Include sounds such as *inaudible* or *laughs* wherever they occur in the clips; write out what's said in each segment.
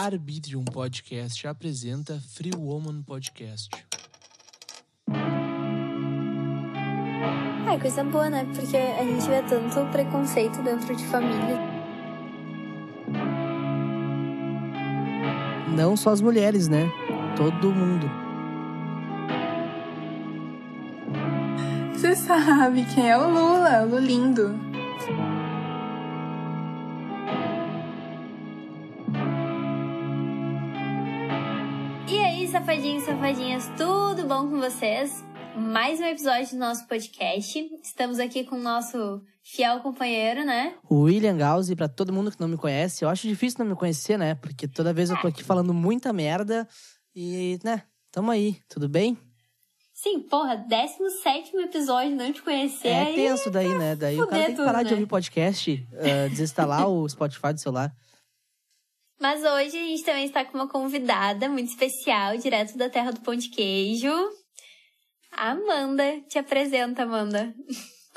Arbitrium Podcast apresenta Free Woman Podcast. É coisa boa, né? Porque a gente vê tanto preconceito dentro de família. Não só as mulheres, né? Todo mundo. Você sabe quem é o Lula, o Lulindo. Safadinhos e safadinhas, tudo bom com vocês? Mais um episódio do nosso podcast. Estamos aqui com o nosso fiel companheiro, né? O William Gauss, e pra todo mundo que não me conhece, eu acho difícil não me conhecer, né? Porque toda vez eu tô aqui falando muita merda e, né, tamo aí, tudo bem? Sim, porra, 17 episódio, não te conhecer. É tenso daí, né? Daí o cara tem que tudo, parar de né? ouvir podcast, ah, desinstalar *laughs* o Spotify do celular. Mas hoje a gente também está com uma convidada muito especial, direto da terra do pão de queijo. A Amanda. Te apresenta, Amanda.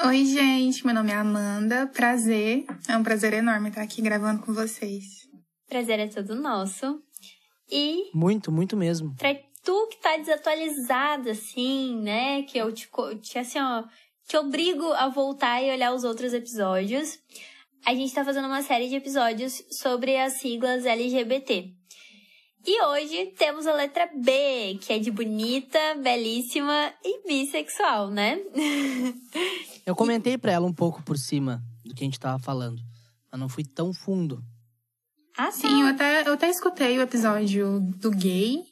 Oi, gente, meu nome é Amanda. Prazer. É um prazer enorme estar aqui gravando com vocês. Prazer é todo nosso. E Muito, muito mesmo. pra tu que tá desatualizada, assim, né? Que eu te, te assim, ó, te obrigo a voltar e olhar os outros episódios. A gente tá fazendo uma série de episódios sobre as siglas LGBT. E hoje temos a letra B, que é de bonita, belíssima e bissexual, né? *laughs* Eu comentei pra ela um pouco por cima do que a gente tava falando, mas não fui tão fundo. ah, Sim, eu até, eu até escutei o episódio do gay.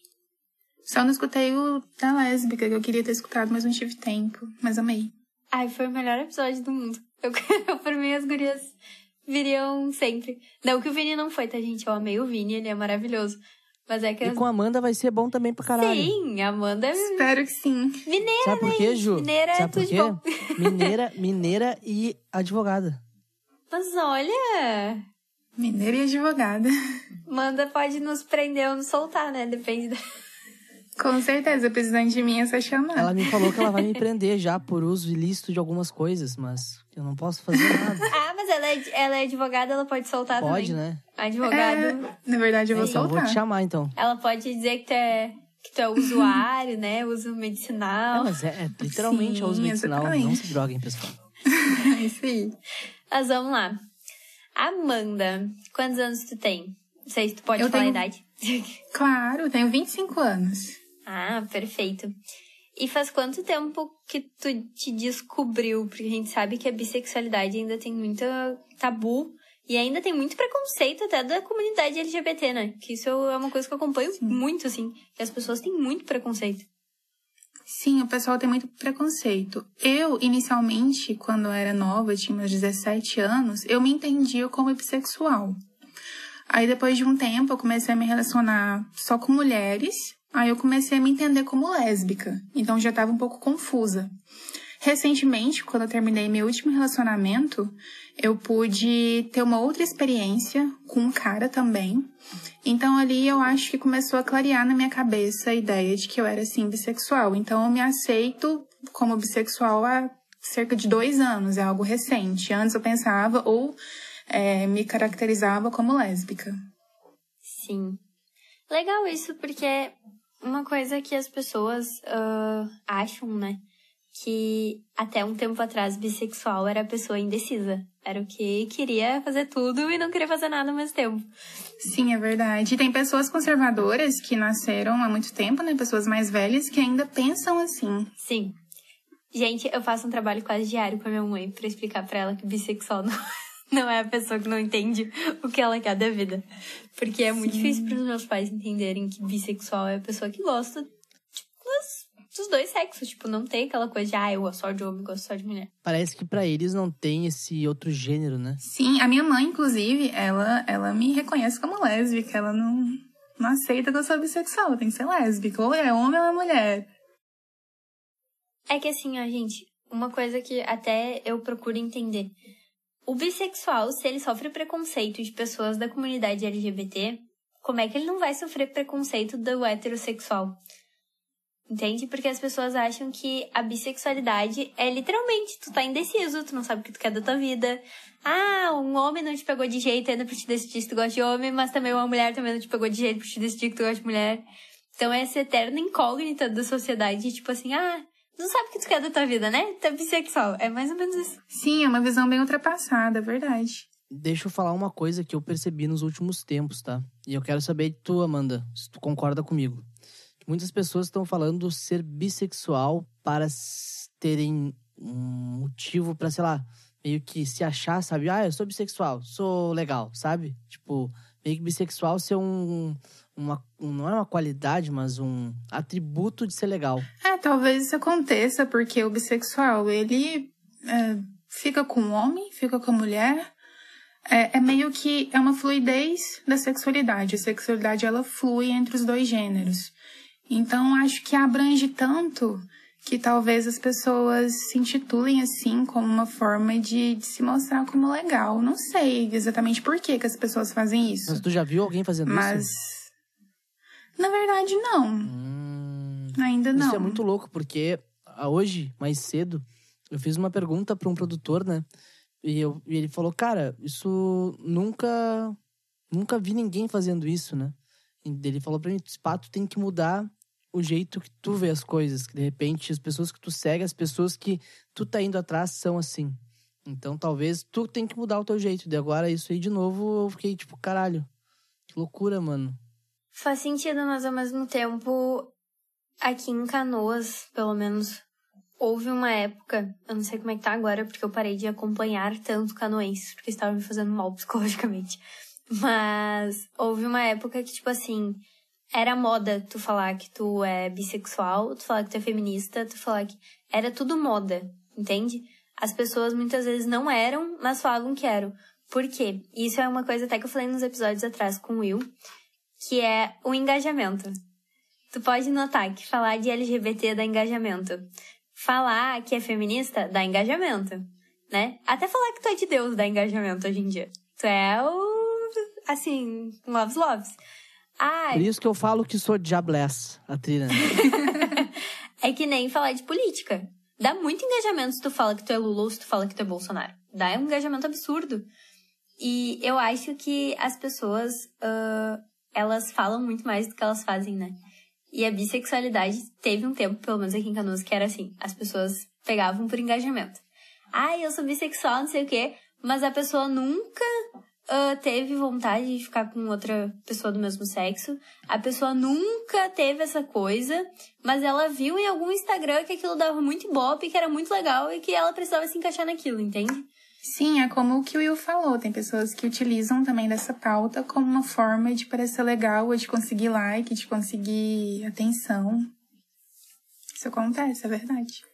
Só não escutei o da lésbica, que eu queria ter escutado, mas não tive tempo. Mas amei. Ai, foi o melhor episódio do mundo. *laughs* Eu, por mim, as gurias viriam sempre. Não que o Vini não foi, tá, gente? Eu amei o Vini, ele é maravilhoso. Mas é que E as... com a Amanda vai ser bom também pra caralho. Sim, a Amanda é Espero que sim. mineira, Sabe por né? quê, Ju? Mineira é Sabe por tudo de quê? bom. *laughs* Mineira, mineira e advogada. Mas olha, Mineira e advogada. Amanda pode nos prender ou nos soltar, né? Depende da... Com certeza, precisando de mim é só chamar. Ela me falou que ela vai me prender já por uso ilícito de algumas coisas, mas eu não posso fazer nada. *laughs* Ah, mas ela é, ela é advogada, ela pode soltar Pode, também. né? Advogado, É, na verdade, eu vou Então, vou soltar. te chamar, então. ela pode dizer que tu é, que tu é usuário, né? Uso É, medicinal. mas é, é literalmente Sim, a uso medicinal. Não exatamente. se droguem, pessoal. É *laughs* isso aí. Mas vamos lá. Amanda, quantos anos tu tem? Não sei se tu pode Eu falar tenho- a idade. *laughs* Claro, eu tenho 25 anos. Ah, perfeito. E faz quanto tempo que tu te descobriu? Porque a gente sabe que a bissexualidade ainda tem muito tabu e ainda tem muito preconceito até da comunidade LGBT, né? Que isso é uma coisa que eu acompanho muito, assim. Que as pessoas têm muito preconceito. Sim, o pessoal tem muito preconceito. Eu, inicialmente, quando eu era nova, tinha meus 17 anos, eu me entendia como bissexual. Aí, depois de um tempo, eu comecei a me relacionar só com mulheres. Aí, eu comecei a me entender como lésbica. Então, já estava um pouco confusa. Recentemente, quando eu terminei meu último relacionamento, eu pude ter uma outra experiência com um cara também. Então ali eu acho que começou a clarear na minha cabeça a ideia de que eu era sim bissexual. Então eu me aceito como bissexual há cerca de dois anos, é algo recente. Antes eu pensava ou é, me caracterizava como lésbica. Sim. Legal isso, porque uma coisa que as pessoas ah, acham, né? Que até um tempo atrás bissexual era a pessoa indecisa. Era o que queria fazer tudo e não queria fazer nada ao mesmo tempo. Sim, é verdade. E tem pessoas conservadoras que nasceram há muito tempo, né? Pessoas mais velhas que ainda pensam assim. Sim. Gente, eu faço um trabalho quase diário com a minha mãe pra explicar pra ela que bissexual não, não é a pessoa que não entende o que ela quer da vida. Porque é muito difícil pros meus pais entenderem que bissexual é a pessoa que gosta tipo, dos, dos dois sexos. Tipo, não tem aquela coisa de, ah, eu gosto só de homem, eu gosto só de mulher. Parece que pra eles não tem esse outro gênero, né? Sim, a minha mãe, inclusive, ela, ela me reconhece como lésbica. Ela não, não aceita que eu sou bissexual. Tem que ser lésbica. Ou é homem ou é mulher. É que assim, ó, gente, uma coisa que até eu procuro entender. O bissexual, se ele sofre preconceito de pessoas da comunidade LGBT, como é que ele não vai sofrer preconceito do heterossexual? Entende? Porque as pessoas acham que a bissexualidade é literalmente, tu tá indeciso, tu não sabe o que tu quer da tua vida. Ah, um homem não te pegou de jeito ainda pra te decidir se tu gosta de homem, mas também uma mulher também não te pegou de jeito pra te decidir que tu gosta de mulher. Então é essa eterna incógnita da sociedade, tipo assim, ah, não sabe o que tu quer da tua vida, né? Tu é bissexual. É mais ou menos isso. Sim, é uma visão bem ultrapassada, é verdade. Deixa eu falar uma coisa que eu percebi nos últimos tempos, tá? E eu quero saber de tu, Amanda, se tu concorda comigo. Muitas pessoas estão falando ser bissexual para terem um motivo para, sei lá, meio que se achar, sabe? Ah, eu sou bissexual, sou legal, sabe? Tipo, meio que bissexual ser um, uma, um, não é uma qualidade, mas um atributo de ser legal. É, talvez isso aconteça porque o bissexual, ele é, fica com o homem, fica com a mulher. É, é, meio que é uma fluidez da sexualidade. A sexualidade ela flui entre os dois gêneros. Então, acho que abrange tanto que talvez as pessoas se intitulem assim como uma forma de, de, se mostrar como legal. Não sei exatamente por que, que as pessoas fazem isso. Mas tu já viu alguém fazendo Mas, isso? Mas, na verdade, não. Hum, Ainda não. Isso é muito louco, porque hoje, mais cedo, eu fiz uma pergunta para um produtor, né? E, eu, e ele falou, cara, isso nunca... Nunca vi ninguém fazendo isso, né? E ele falou pra mim, Pato tem que mudar o jeito que tu vê as coisas. Que de repente as pessoas que tu segue, as pessoas que tu tá indo atrás são assim. Então talvez tu tem que mudar o teu jeito. De agora isso aí de novo eu fiquei tipo, caralho. Que loucura, mano. Faz sentido, mas ao mesmo tempo, aqui em Canoas, pelo menos, houve uma época, eu não sei como é que tá agora, porque eu parei de acompanhar tanto canoenses, porque estava me fazendo mal *laughs* psicologicamente. Mas houve uma época que, tipo assim, era moda tu falar que tu é bissexual, tu falar que tu é feminista, tu falar que. Era tudo moda, entende? As pessoas muitas vezes não eram, mas falavam que eram. Por quê? Isso é uma coisa até que eu falei nos episódios atrás com o Will, que é o engajamento. Tu pode notar que falar de LGBT dá engajamento. Falar que é feminista dá engajamento, né? Até falar que tu é de Deus dá engajamento hoje em dia. Tu é o. Assim, loves, loves. Ai. Por isso que eu falo que sou diabless, a trilha. *laughs* é que nem falar de política. Dá muito engajamento se tu fala que tu é Lula ou se tu fala que tu é Bolsonaro. Dá um engajamento absurdo. E eu acho que as pessoas, uh, elas falam muito mais do que elas fazem, né? E a bissexualidade teve um tempo, pelo menos aqui em Canoas, que era assim. As pessoas pegavam por engajamento. Ai, eu sou bissexual, não sei o quê. Mas a pessoa nunca uh, teve vontade de ficar com outra pessoa do mesmo sexo. A pessoa nunca teve essa coisa, mas ela viu em algum Instagram que aquilo dava muito ibope, que era muito legal e que ela precisava se encaixar naquilo, entende? Sim, é como o que o Will falou. Tem pessoas que utilizam também dessa pauta como uma forma de parecer legal, ou de conseguir like, de conseguir atenção. Isso acontece, é verdade.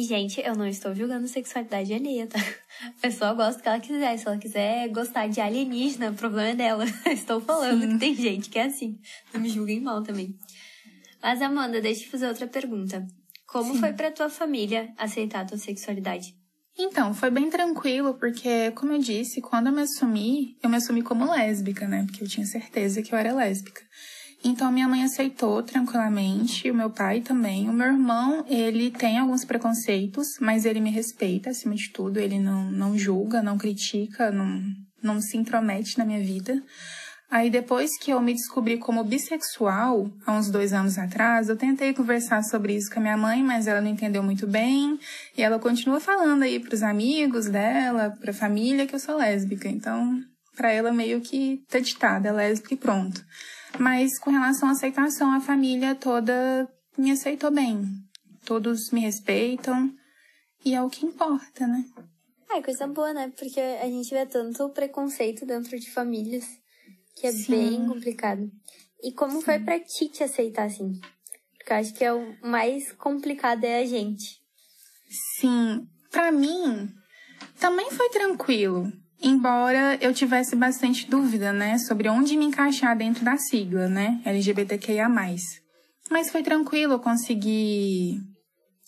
E, gente, eu não estou julgando sexualidade alheia, tá? A pessoa gosta do que ela quiser. Se ela quiser gostar de alienígena, o problema é dela. *laughs* estou falando Sim. que tem gente que é assim. Não me julguem mal também. Mas, Amanda, deixa eu te fazer outra pergunta. Como Sim. foi pra tua família aceitar a tua sexualidade? Então, foi bem tranquilo, porque, como eu disse, quando eu me assumi, eu me assumi como lésbica, né? Porque eu tinha certeza que eu era lésbica. Então minha mãe aceitou tranquilamente, o meu pai também. O meu irmão, ele tem alguns preconceitos, mas ele me respeita acima de tudo, ele não, não julga, não critica, não, não se intromete na minha vida. Aí depois que eu me descobri como bissexual, há uns dois anos atrás, eu tentei conversar sobre isso com a minha mãe, mas ela não entendeu muito bem. E ela continua falando aí pros amigos dela, pra família, que eu sou lésbica. Então, pra ela meio que tá ditada, é lésbica e pronto. Mas com relação à aceitação, a família toda me aceitou bem. Todos me respeitam e é o que importa, né? Ah, coisa boa, né? Porque a gente vê tanto preconceito dentro de famílias que é Sim. bem complicado. E como Sim. foi pra ti te aceitar assim? Porque eu acho que é o mais complicado é a gente. Sim, para mim também foi tranquilo. Embora eu tivesse bastante dúvida, né, sobre onde me encaixar dentro da sigla, né, LGBTQIA+. Mas foi tranquilo, eu consegui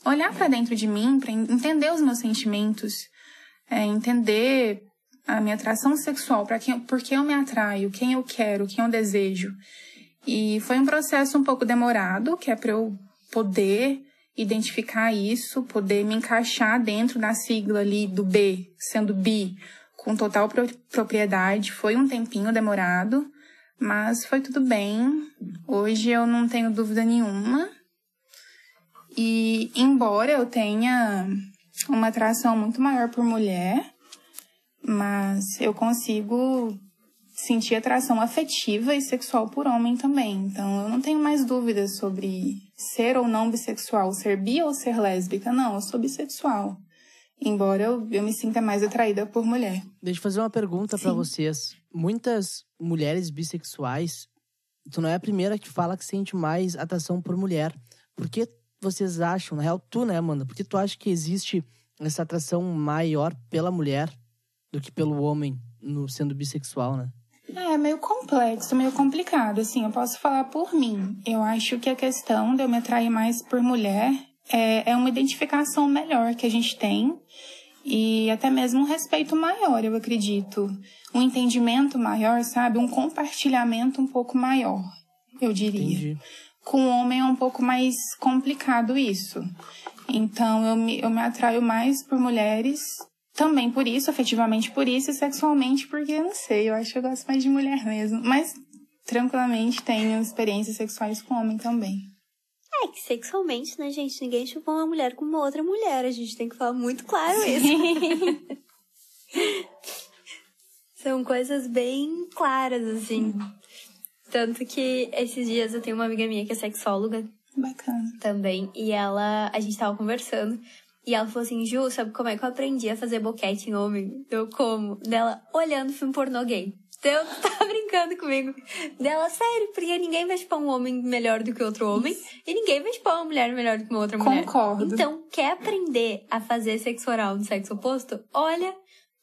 olhar para dentro de mim, para entender os meus sentimentos, é, entender a minha atração sexual, para quem, por que eu me atraio, quem eu quero, quem eu desejo. E foi um processo um pouco demorado, que é para eu poder identificar isso, poder me encaixar dentro da sigla ali do B, sendo bi, com total pro propriedade. Foi um tempinho demorado, mas foi tudo bem. Hoje eu não tenho dúvida nenhuma. E embora eu tenha uma atração muito maior por mulher, mas eu consigo sentir atração afetiva e sexual por homem também. Então eu não tenho mais dúvidas sobre ser ou não bissexual, ser bi ou ser lésbica. Não, eu sou bissexual. Embora eu, eu me sinta mais atraída por mulher. Deixa eu fazer uma pergunta para vocês. Muitas mulheres bissexuais, tu não é a primeira que fala que sente mais atração por mulher. Por que vocês acham, na real, tu, né, Amanda? Por que tu acha que existe essa atração maior pela mulher do que pelo homem, no, sendo bissexual, né? É meio complexo, meio complicado. Assim, eu posso falar por mim. Eu acho que a questão de eu me atrair mais por mulher é, é uma identificação melhor que a gente tem e até mesmo um respeito maior, eu acredito. Um entendimento maior, sabe? Um compartilhamento um pouco maior, eu diria. Entendi. Com o homem é um pouco mais complicado isso. Então eu me, eu me atraio mais por mulheres também por isso, afetivamente por isso, e sexualmente porque, não sei, eu acho que eu gosto mais de mulher mesmo. Mas, tranquilamente, tenho experiências sexuais com homem também. Que sexualmente, né, gente? Ninguém chupou uma mulher com uma outra mulher. A gente tem que falar muito claro isso. *laughs* São coisas bem claras, assim. Tanto que esses dias eu tenho uma amiga minha que é sexóloga Bacana. também. E ela, a gente tava conversando. E ela falou assim, Ju, sabe como é que eu aprendi a fazer boquete em homem? Eu como? Dela, olhando filme pornô gay. Então, tá *laughs* brincando comigo. Dela, sério, porque ninguém vai chupar um homem melhor do que outro homem. E ninguém vai chupar uma mulher melhor do que uma outra mulher. Concordo. Então, quer aprender a fazer sexo oral no sexo oposto? Olha,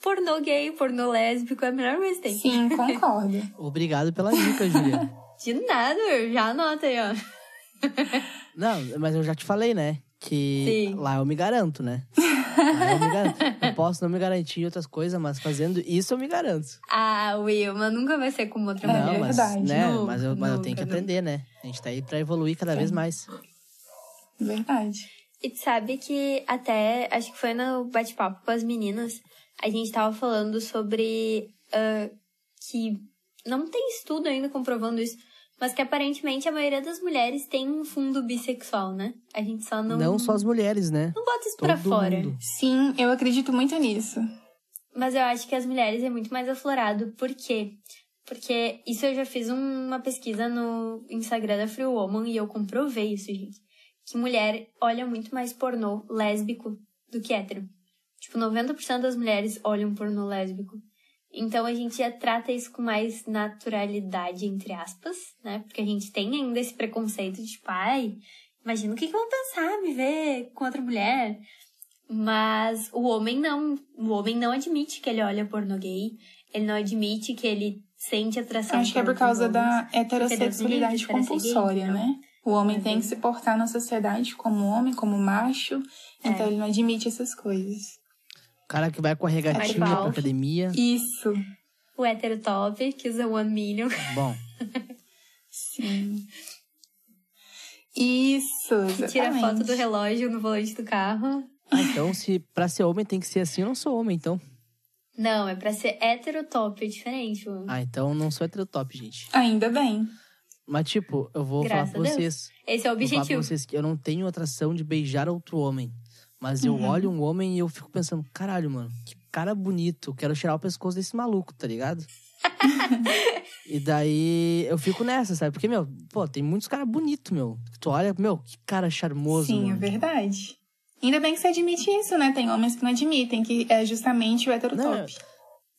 pornô gay, pornô lésbico, é a melhor coisa que tem. Sim, *laughs* concordo. Obrigado pela dica, Julia. De nada, já anota aí, ó. Não, mas eu já te falei, né? Que Sim. lá eu me garanto, né? Lá eu me garanto. Eu posso não me garantir em outras coisas, mas fazendo isso eu me garanto. Ah, Will, mas nunca vai ser como outra mulher. não, mas, verdade. né? Nunca, mas eu, mas eu tenho que nunca, aprender, né? A gente tá aí pra evoluir cada vez mais. Verdade. E tu sabe que até, acho que foi no bate-papo com as meninas, a gente tava falando sobre ah, que não tem estudo ainda comprovando isso, mas que aparentemente a maioria das mulheres tem um fundo bissexual, né? A gente só não. Não só as mulheres, né? Não bota isso Todo pra fora. mundo. Sim, eu acredito muito nisso. Mas eu acho que as mulheres é muito mais aflorado. Por quê? Porque isso eu já fiz um- uma pesquisa no Instagram da Free Woman e eu comprovei isso, gente. Que mulher olha muito mais pornô lésbico do que hétero. Tipo, 90% das mulheres olham pornô lésbico. Então a gente já trata isso com mais naturalidade, entre aspas, né? Porque a gente tem ainda esse preconceito de, tipo, ai, imagina o que, que vão pensar me ver com outra mulher. Mas o homem não. O homem não admite que ele olha pornô gay. Ele não admite que ele sente atração Acho que é por causa homens. da heterossexualidade compulsória, gay, né? O homem Uhum. tem que se portar na sociedade como homem, como macho, então É. ele não admite essas coisas. O cara que vai com a regatinha pra academia. Isso. O hétero top, que usa One Million. Bom, Sim. Isso, Que tira foto do relógio no volante do carro. ah, então se pra ser homem tem que ser assim, eu não sou homem, então. Não, é pra ser hétero top, é diferente. mano. Ah, então não sou heterotop, gente. Ainda bem. Mas, tipo, eu vou Graças falar pra vocês. Esse é o Vou falar pra objetivo. vocês que eu não tenho atração de beijar outro homem. Mas eu Uhum. olho um homem e eu fico pensando, caralho, mano, que cara bonito. Eu quero tirar o pescoço desse maluco, tá ligado? *laughs* e daí eu fico nessa, sabe? Porque, meu, pô, tem muitos caras bonitos, meu. Tu olha, meu, que cara charmoso. Sim, é verdade. Ainda bem que você admite isso, né? Tem homens que não admitem, que é justamente o heterotop.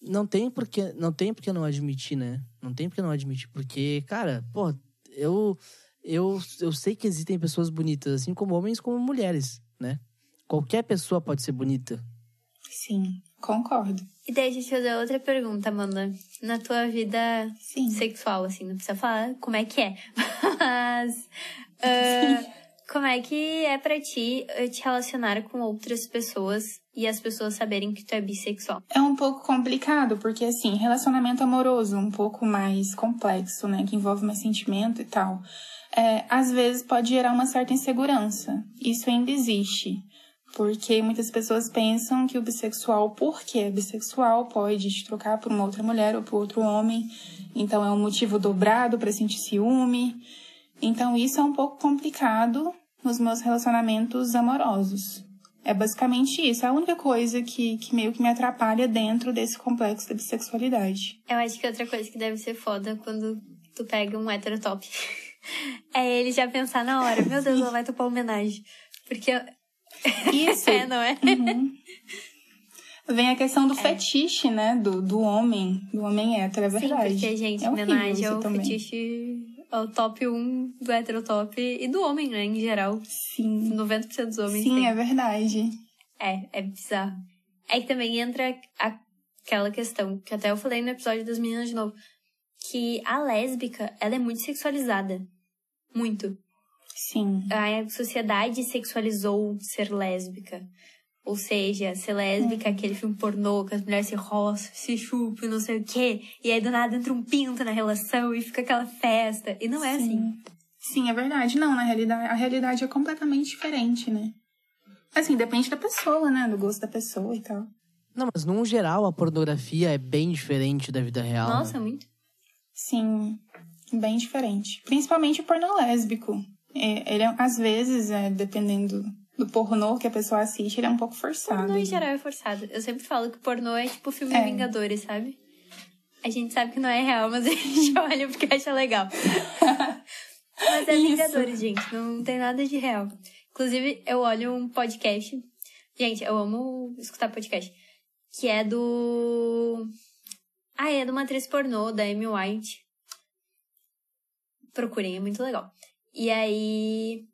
Não tem porque não tem porque não admitir, né? Não tem porque não admitir, porque, cara, pô, eu eu eu sei que existem pessoas bonitas, assim como homens como mulheres, né? Qualquer pessoa pode ser bonita. Sim, concordo. E daí, deixa eu fazer outra pergunta, Amanda. Na tua vida Sim. sexual, assim, não precisa falar como é que é. *laughs* Mas. *laughs* ah, Como é que é pra ti eh, te relacionar com outras pessoas e as pessoas saberem que tu é bissexual? É um pouco complicado, porque assim, relacionamento amoroso um pouco mais complexo, né? Que envolve mais sentimento e tal. É, às vezes pode gerar uma certa insegurança. Isso ainda existe. Porque muitas pessoas pensam que o bissexual, porque é bissexual, pode te trocar por uma outra mulher ou por outro homem. Então é um motivo dobrado para sentir ciúme. Então isso é um pouco complicado nos meus relacionamentos amorosos. É basicamente isso. É a única coisa que, que meio que me atrapalha dentro desse complexo da bissexualidade. Eu acho que outra coisa que deve ser foda quando tu pega um heterotop *laughs* é ele já pensar na hora, meu Deus, ela vai topar homenagem. Porque. Isso. é, não é? Uhum. Vem a questão do fetiche, né? Do, do homem, do homem hétero, é Sim, verdade. porque, gente, é homenagem isso é o também. fetiche, é o top 1 do heterotop e do homem, né, em geral. Sim. 90% dos homens Sim, têm. é verdade. É, é bizarro. É que também entra a- aquela questão, que até eu falei no episódio das meninas de novo, que a lésbica, ela é muito sexualizada. Muito. Sim. A sociedade sexualizou ser lésbica. Ou seja, ser lésbica é aquele filme pornô que as mulheres se roçam, se chupam, não sei o quê. E aí do nada entra um pinto na relação e fica aquela festa. E não é assim. Sim. Sim, é verdade. Não, na realidade, a realidade é completamente diferente, né? Assim, depende da pessoa, né? Do gosto da pessoa e tal. Não, mas num geral a pornografia é bem diferente da vida real. Nossa, né? muito. Sim, bem diferente. Principalmente o pornô lésbico. É, ele, é- às vezes, é, dependendo do pornô que a pessoa assiste, ele é um pouco forçado. Pornô em né? geral é forçado. Eu sempre falo que pornô é tipo filme É. Vingadores, sabe? A gente sabe que não é real, mas *laughs* a gente olha porque acha legal. *laughs* mas é Isso. Vingadores, gente. Não tem nada de real. Inclusive, eu olho um podcast. Gente, eu amo escutar podcast. Que é do. Ah, é de uma atriz pornô, da Amy White. Procurem, é muito legal. E aí.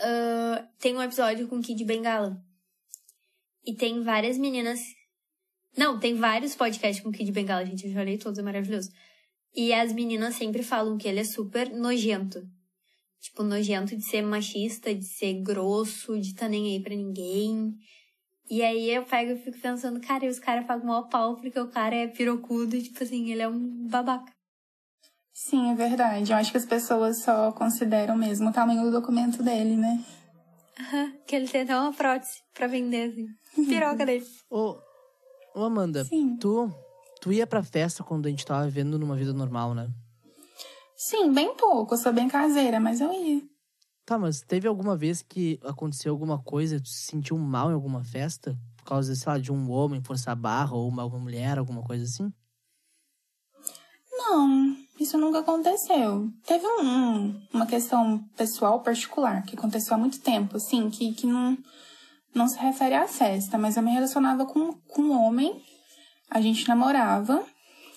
ah, tem um episódio com Kid Bengala. E tem várias meninas. Não, tem vários podcasts com Kid Bengala, gente. Eu já olhei todos, é maravilhoso. E as meninas sempre falam que ele é super nojento. Tipo, nojento de ser machista, de ser grosso, de tá nem aí pra ninguém. E aí eu pego e fico pensando, cara, e os caras pagam maior pau porque o cara é pirocudo e, tipo assim, ele é um babaca. Sim, é verdade. Eu acho que as pessoas só consideram mesmo o tamanho do documento dele, né? Aham, que ele tem até uma prótese pra vender, assim. *laughs* Piroca dele. Ô, ô Amanda, Sim. tu, tu ia pra festa quando a gente tava vivendo numa vida normal, né? Sim, bem pouco. Eu sou bem caseira, mas eu ia. Tá, mas teve alguma vez que aconteceu alguma coisa, tu se sentiu mal em alguma festa? Por causa, sei lá, de um homem forçar a barra ou uma, uma mulher, alguma coisa assim? Não, isso nunca aconteceu. Teve um, uma questão pessoal particular que aconteceu há muito tempo, assim, que, que não, não se refere à festa, mas eu me relacionava com, com um homem, a gente namorava,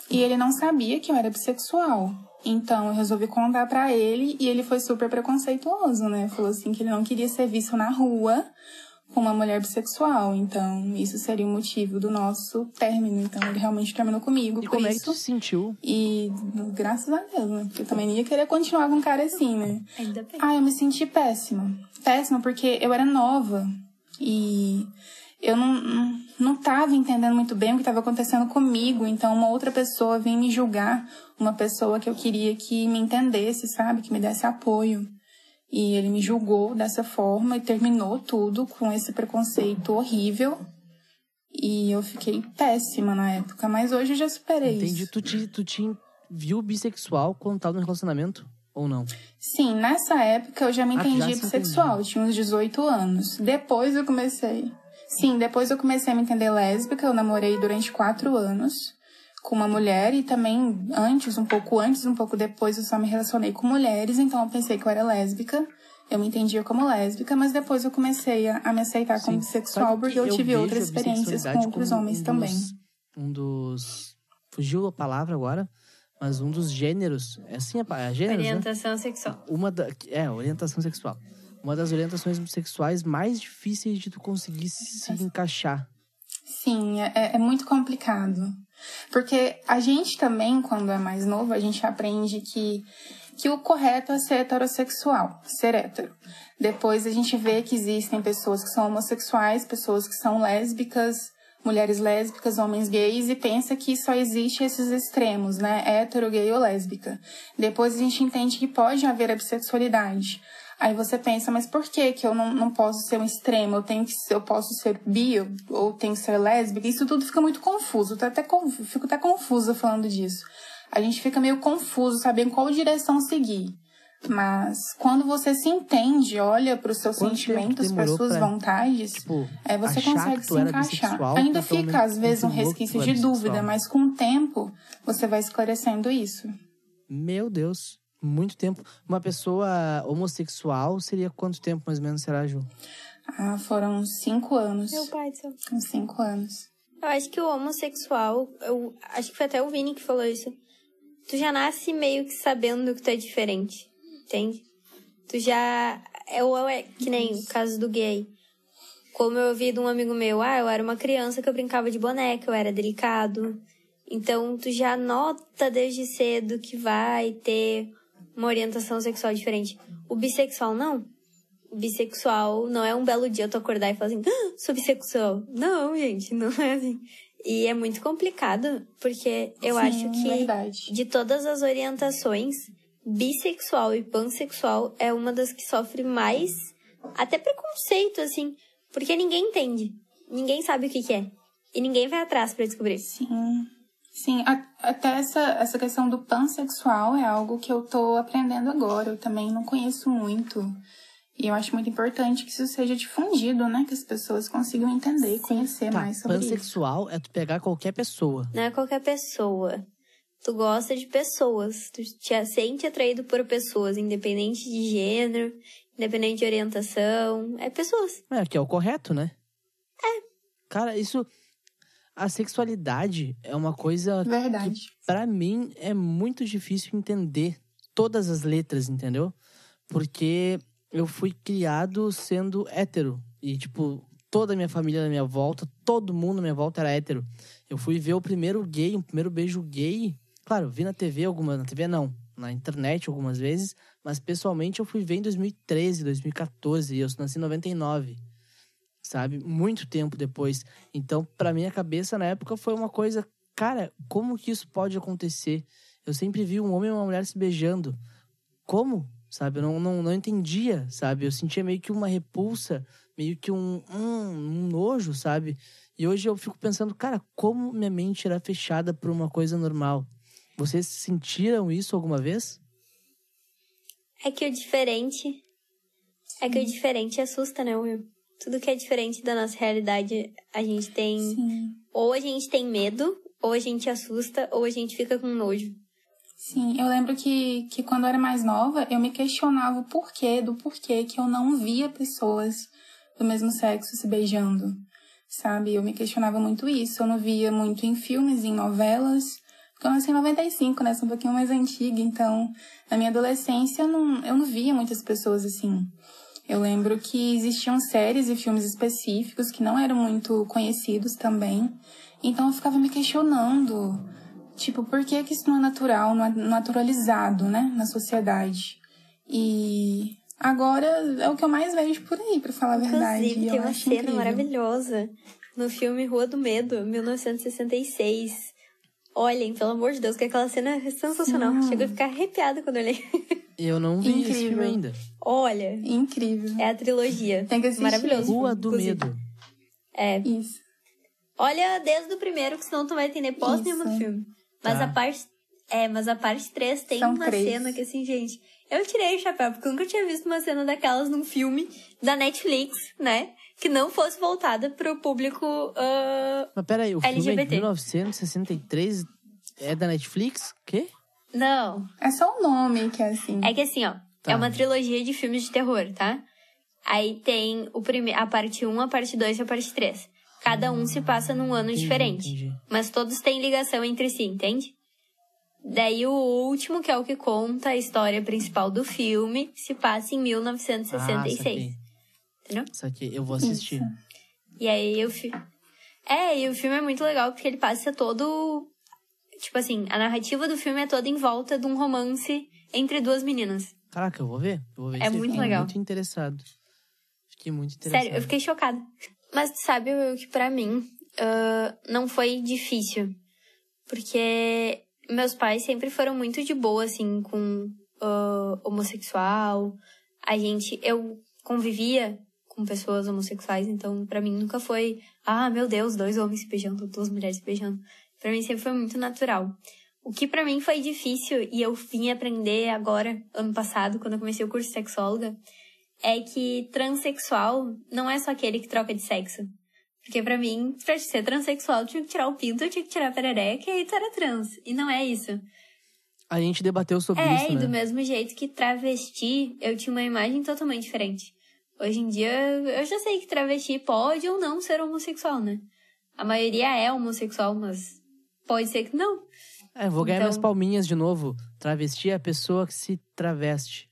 e ele não sabia que eu era bissexual. Então eu resolvi contar pra ele e ele foi super preconceituoso, né? Falou assim que ele não queria ser visto na rua com uma mulher bissexual. Então isso seria o motivo do nosso término. Então ele realmente terminou comigo E por como é que isso. tu se sentiu? E graças a Deus, né? Porque eu também não ia querer continuar com um cara assim, né? Ainda bem. Ah, eu me senti péssima. Péssima porque eu era nova. E eu não, não, não tava entendendo muito bem o que estava acontecendo comigo. Então uma outra pessoa vem me julgar. Uma pessoa que eu queria que me entendesse, sabe? Que me desse apoio. E ele me julgou dessa forma e terminou tudo com esse preconceito horrível. E eu fiquei péssima na época, mas hoje eu já superei Entendi. isso. Tu te, tu te viu bissexual quando tava no relacionamento? Ou não? Sim, nessa época eu já me Ah, já entendia se bissexual, tinha uns 18 anos. Depois eu comecei. Sim, depois eu comecei a me entender lésbica, eu namorei durante quatro anos com uma mulher e também antes, um pouco antes, um pouco depois eu só me relacionei com mulheres, então eu pensei que eu era lésbica. Eu me entendia como lésbica, mas depois eu comecei a, a me aceitar como Sim. bissexual Sabe porque que eu tive outras experiências com outros como homens um também. dos- um dos. Fugiu a palavra agora, mas um dos gêneros. É assim a é gêneros, né? Orientação sexual. Uma da, é, orientação sexual. Uma das orientações sexuais mais difíceis de tu conseguir se encaixar. Sim, é, é muito complicado. Porque a gente também, quando é mais novo, a gente aprende que que o correto é ser heterossexual, ser hétero. Depois a gente vê que existem pessoas que são homossexuais, pessoas que são lésbicas, mulheres lésbicas, homens gays, e pensa que só existe esses extremos, né? Hétero, gay ou lésbica. Depois a gente entende que pode haver a bissexualidade. Aí você pensa, mas por que que eu não, não posso ser um extremo? Eu tenho que eu posso ser bi ou tenho que ser lésbica? Isso tudo fica muito confuso. Eu até, fico até confusa falando disso. A gente fica meio confuso sabendo qual direção seguir. Mas quando você se entende, olha para os seus Quanto sentimentos, para suas pra, vontades, tipo, é, você consegue se encaixar. Ainda pelo fica, menos às vezes, um resquício de dúvida, mas com o tempo você vai esclarecendo isso. Meu Deus, muito tempo. Uma pessoa homossexual seria quanto tempo mais ou menos será, Ju? Ah, foram cinco anos. Meu pai do céu. Uns cinco anos. Eu acho que o homossexual, eu acho que foi até o Vini que falou isso. Tu já nasce meio que sabendo que tu é diferente, entende? Tu já. É, ou é que nem o caso do gay. Como eu ouvi de um amigo meu, ah, eu era uma criança que eu brincava de boneca, eu era delicado. Então tu já nota desde cedo que vai ter uma orientação sexual diferente. O bissexual não. O bissexual não é um belo dia tu acordar e falar assim, ah, sou bissexual. Não, gente, não é assim. E é muito complicado, porque eu Sim, acho que verdade. de todas as orientações, bissexual e pansexual é uma das que sofre mais até preconceito, assim, porque ninguém entende. Ninguém sabe o que, que é. E ninguém vai atrás pra descobrir. Sim. Sim, a- até essa, essa questão do pansexual é algo que eu tô aprendendo agora. Eu também não conheço muito. E eu acho muito importante que isso seja difundido, né? Que as pessoas consigam entender e conhecer Tá, mais sobre isso. pansexual é tu pegar qualquer pessoa. Não é qualquer pessoa. Tu gosta de pessoas. Tu te sente atraído por pessoas, independente de gênero, independente de orientação. É pessoas. É, que é o correto, né? É. Cara, isso. A sexualidade é uma coisa Verdade. Pra mim é muito difícil entender todas as letras, entendeu? Porque eu fui criado sendo hétero. E, tipo, toda a minha família na minha volta, todo mundo na minha volta era hétero. Eu fui ver o primeiro gay, o primeiro beijo gay. Claro, vi na TV algumas, na TV não, na internet algumas vezes, mas pessoalmente eu fui ver em 2013, 2014, e eu nasci em 99 sabe? Muito tempo depois. Então, pra minha cabeça, na época, foi uma coisa, cara, como que isso pode acontecer? Eu sempre vi um homem e uma mulher se beijando. Como? Sabe? Eu não, não, não entendia, sabe? Eu sentia meio que uma repulsa, meio que um, um, um nojo, sabe? E hoje eu fico pensando, cara, como minha mente era fechada por uma coisa normal? Vocês sentiram isso alguma vez? É que o diferente. É que o diferente assusta, né, Will? Tudo que é diferente da nossa realidade, a gente tem. Sim. Ou a gente tem medo, ou a gente assusta, ou a gente fica com nojo. Sim, eu lembro que, que quando eu era mais nova, eu me questionava o porquê, do porquê que eu não via pessoas do mesmo sexo se beijando, sabe? Eu me questionava muito isso. Eu não via muito em filmes, em novelas. Porque eu nasci em 95, né? Sou um pouquinho mais antiga, então, na minha adolescência, eu não, eu não via muitas pessoas assim. Eu lembro que existiam séries e filmes específicos que não eram muito conhecidos também. Então eu ficava me questionando, tipo, por que, que isso não é natural, não é naturalizado, né, na sociedade? E agora é o que eu mais vejo por aí, pra falar a verdade. Inclusive, tem uma cena incrível. maravilhosa no filme Rua do Medo, 1966. Olhem, pelo amor de Deus, que aquela cena é sensacional. Sim. Chego a ficar arrepiada quando eu olhei. *laughs* Eu não vi esse Incrível. filme ainda. Olha, Incrível. é a trilogia. Tem que assistir. Maravilhoso. Rua do inclusive. Medo. É. Isso. Olha desde o primeiro, que senão tu vai entender pós nenhuma do filme. Mas Tá. a parte. É, mas a parte 3 tem São uma três. cena que, assim, gente. Eu tirei o chapéu, porque eu nunca tinha visto uma cena daquelas num filme da Netflix, né? Que não fosse voltada pro público. ah, Mas peraí, o filme é de LGBT. 1963 é da Netflix? Quê? Não. É só o nome que é assim. É que assim, ó. Tá. É uma trilogia de filmes de terror, tá? Aí tem o prime... a parte 1, a parte 2 e a parte 3. Cada um se passa num ano Entendi, diferente. entendi. Mas todos têm ligação entre si, entende? Daí o último, que é o que conta a história principal do filme, se passa em 1966. Ah, entendeu? Saquei, eu vou assistir. E aí o fi... É, e o filme é muito legal porque ele passa todo. Tipo assim, a narrativa do filme é toda em volta de um romance entre duas meninas. Caraca, eu vou ver. Eu vou ver É muito legal. muito interessado. Fiquei muito interessado. Sério, eu fiquei chocada. Mas tu sabe o que pra mim ah, não foi difícil. Porque meus pais sempre foram muito de boa, assim, com ah, homossexual. A gente, eu convivia com pessoas homossexuais, então pra mim nunca foi, ah, meu Deus, dois homens se beijando, duas mulheres se beijando. Pra mim sempre foi muito natural. O que pra mim foi difícil e eu vim aprender agora, ano passado, quando eu comecei o curso de sexóloga, é que transexual não é só aquele que troca de sexo. Porque pra mim, pra ser transexual, tinha que tirar o pinto, tinha que tirar a perereca e aí tu era trans. E não é isso. A gente debateu sobre é, isso, e né? do mesmo jeito que travesti, eu tinha uma imagem totalmente diferente. Hoje em dia, eu já sei que travesti pode ou não ser homossexual, né? A maioria é homossexual, mas pode ser que não. É, vou ganhar Então- minhas palminhas de novo. Travesti é a pessoa que se traveste.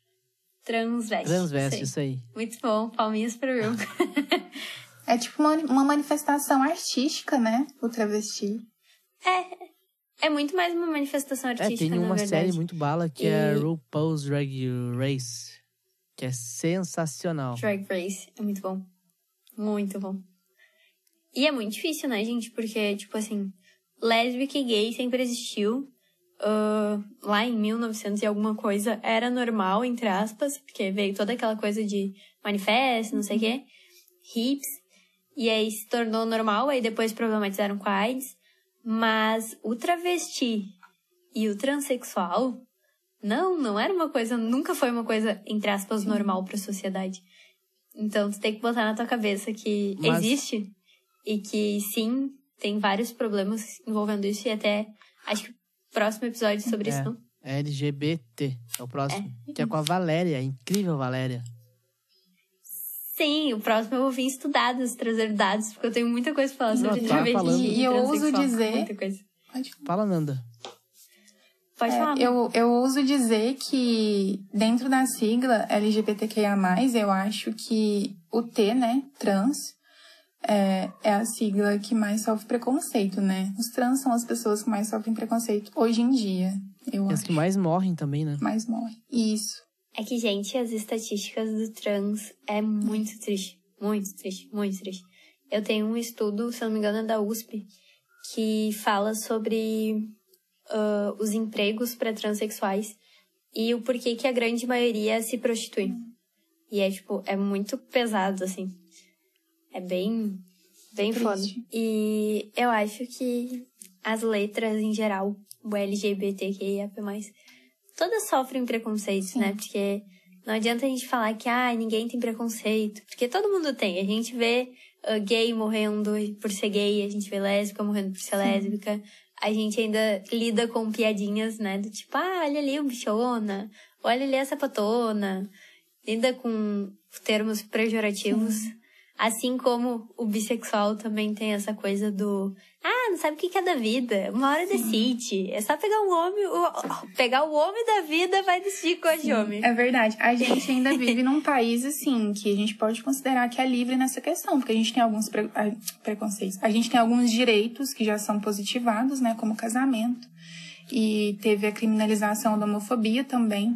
Transveste. Transveste, Sei. isso aí. Muito bom, palminhas pra eu. *laughs* É tipo uma, uma manifestação artística, né? O travesti. É muito mais uma manifestação É, artística, tem na uma verdade. série muito bala que é E- RuPaul's Drag Race. Que é sensacional. Drag Race. É muito bom. Muito bom. E é muito difícil, né, gente? Porque, tipo assim, lésbica e gay sempre existiu. Ah, lá em 1900 e alguma coisa era normal, entre aspas, porque veio toda aquela coisa de manifesto, não sei o quê, hips, e aí se tornou normal, aí depois problematizaram com a AIDS. Mas o travesti e o transexual, não, não era uma coisa, nunca foi uma coisa, entre aspas, normal pra sociedade. Então tu tem que botar na tua cabeça que Mas- existe e que sim, tem vários problemas envolvendo isso e até acho que o próximo episódio sobre É. isso não. É LGBT. É o próximo. Que é com a Valéria, a incrível Valéria. Sim, o próximo eu vou vir estudados, trazer dados, porque eu tenho muita coisa pra falar sobre tá falando. e E eu ouso dizer- Muita coisa. Pode Fala, Nanda. Pode É, falar. eu, eu ouso dizer que dentro da sigla LGBTQIA+, eu acho que o T, né, trans, é, é a sigla que mais sofre preconceito, né? Os trans são as pessoas que mais sofrem preconceito hoje em dia, eu E as acho. que mais morrem também, né? mais morrem. Isso. É que, gente, as estatísticas do trans é muito triste. Muito triste, muito triste. Eu tenho um estudo, se eu não me engano, é da USP, que fala sobre ah, os empregos para transexuais e o porquê que a grande maioria se prostitui. E é, tipo, é muito pesado, assim. É bem, bem Triste. foda. E eu acho que as letras em geral, o LGBTQIAP+, todas sofrem preconceitos, né? Porque não adianta a gente falar que ah, ninguém tem preconceito, porque todo mundo tem. A gente vê ah, gay morrendo por ser gay, a gente vê lésbica morrendo por ser lésbica. A gente ainda lida com piadinhas, né? Do tipo, ah, olha ali o bichona, olha ali a sapatona. Lida com termos pejorativos. Assim como o bissexual também tem essa coisa do ah, não sabe o que é da vida. Uma hora decide. É só pegar um homem, o- pegar o homem da vida vai decidir coisa de homem. É verdade. A gente ainda vive num país, assim, que a gente pode considerar que é livre nessa questão, porque a gente tem alguns pre- preconceitos. A gente tem alguns direitos que já são positivados, né, como casamento. E teve a criminalização da homofobia também.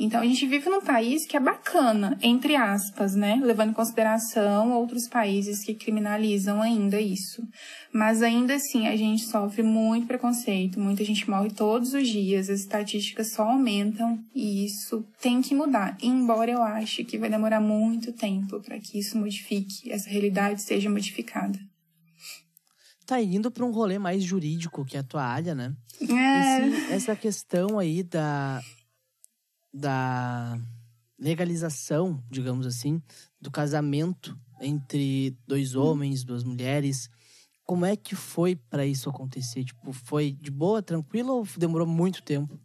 Então a gente vive num país que é bacana, entre aspas, né? Levando em consideração outros países que criminalizam ainda isso. Mas ainda assim a gente sofre muito preconceito, muita gente morre todos os dias, as estatísticas só aumentam e isso tem que mudar. Embora eu ache que vai demorar muito tempo para que isso modifique, essa realidade seja modificada. Tá indo pra um rolê mais jurídico, que é a tua área, né? É, Esse- essa questão aí da, da legalização, digamos assim, do casamento entre dois homens, duas mulheres. Como é que foi pra isso acontecer? Tipo, foi de boa, tranquilo ou demorou muito tempo?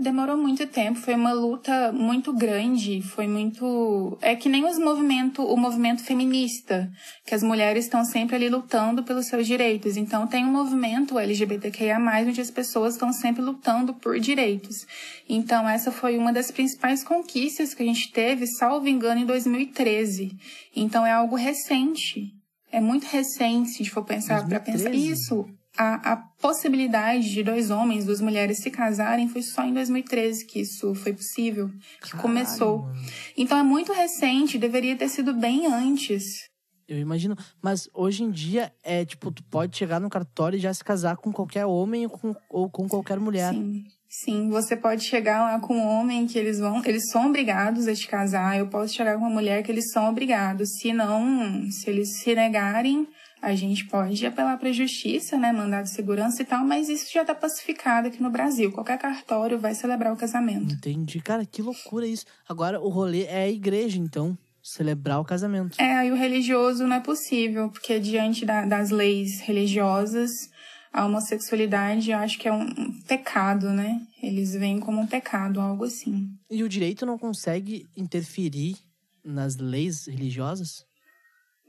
Demorou muito tempo, foi uma luta muito grande, foi muito. É que nem os movimento, o movimento feminista, que as mulheres estão sempre ali lutando pelos seus direitos. Então tem um movimento LGBTQIA, onde as pessoas estão sempre lutando por direitos. Então essa foi uma das principais conquistas que a gente teve, salvo engano, em 2013. Então é algo recente. É muito recente, se a gente for pensar para pensar. 2013? Isso. A, a possibilidade de dois homens, duas mulheres se casarem foi só em 2013 que isso foi possível, que Caralho, começou. mano. Então é muito recente, deveria ter sido bem antes. Eu imagino. Mas hoje em dia é tipo, tu pode chegar no cartório e já se casar com qualquer homem ou com, ou com qualquer mulher. Sim. Sim, você pode chegar lá com um homem que eles vão, eles são obrigados a te casar. Eu posso chegar com uma mulher que eles são obrigados. Se não, se eles se negarem, a gente pode apelar para a justiça, né, mandar de segurança e tal, mas isso já está pacificado aqui no Brasil. Qualquer cartório vai celebrar o casamento. Entendi. Cara, que loucura isso. Agora o rolê é a igreja, então. Celebrar o casamento. É, aí o religioso não é possível, porque diante da- das leis religiosas, a homossexualidade eu acho que é um pecado, né? Eles veem como um pecado, algo assim. E o direito não consegue interferir nas leis religiosas?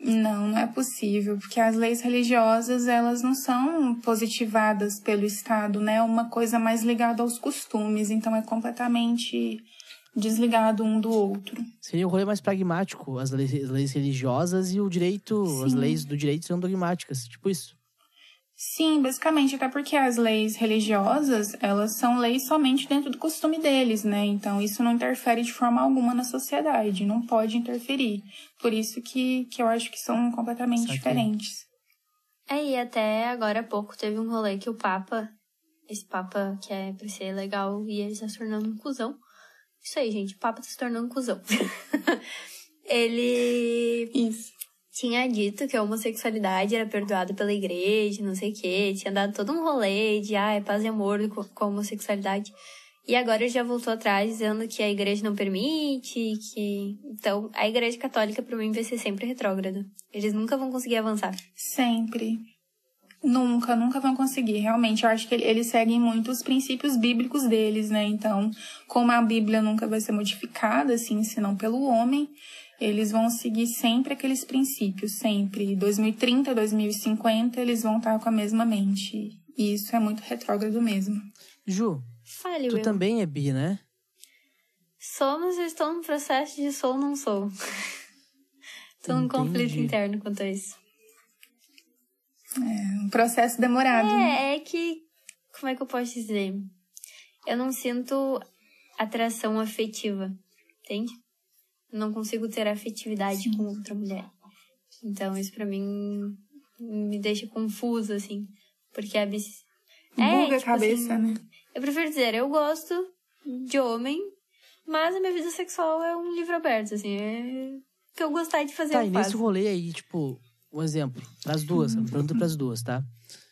Não, não é possível, porque as leis religiosas, elas não são positivadas pelo Estado, né? É uma coisa mais ligada aos costumes, então é completamente desligado um do outro. Seria o rolê mais pragmático, as leis, as leis religiosas e o direito, as Sim. leis do direito são dogmáticas, tipo isso. Sim, basicamente, até porque as leis religiosas, elas são leis somente dentro do costume deles, né? Então isso não interfere de forma alguma na sociedade, não pode interferir. Por isso que, que eu acho que são completamente Saquei. diferentes. É, e até agora há pouco teve um rolê que o Papa, esse Papa que é pra ser legal, e ele está se tornando um cuzão. Isso aí, gente, o Papa tá se tornando um cuzão. *laughs* ele Isso. Tinha dito que a homossexualidade era perdoada pela igreja, não sei o quê. Tinha dado todo um rolê de, ah, é paz e amor com a homossexualidade. E agora já voltou atrás dizendo que a igreja não permite, que... Então, a igreja católica pra mim vai ser sempre retrógrada. Eles nunca vão conseguir avançar. Sempre. Nunca, nunca vão conseguir. Realmente, eu acho que eles seguem muito os princípios bíblicos deles, né? Então, como a Bíblia nunca vai ser modificada, assim, senão pelo homem, eles vão seguir sempre aqueles princípios, sempre. 2030, 2050, eles vão estar com a mesma mente. E isso é muito retrógrado mesmo. Ju, Fale, tu Will. também é bi, né? Sou, mas eu estou no processo de sou ou não sou. *laughs* Estou num conflito interno quanto a isso. É um processo demorado. né? É, é que. Como é que eu posso dizer? Eu não sinto atração afetiva, entende? Não consigo ter afetividade com outra mulher. Então, isso pra mim me deixa confusa, assim. Porque a bis... Buga a tipo cabeça, assim, né? Eu prefiro dizer, eu gosto de homem, mas a minha vida sexual é um livro aberto, assim. É o que eu gostar de fazer, Tá, eu e nesse faço. rolê aí, tipo, um exemplo, pras duas, Uhum. pergunta pras duas, tá?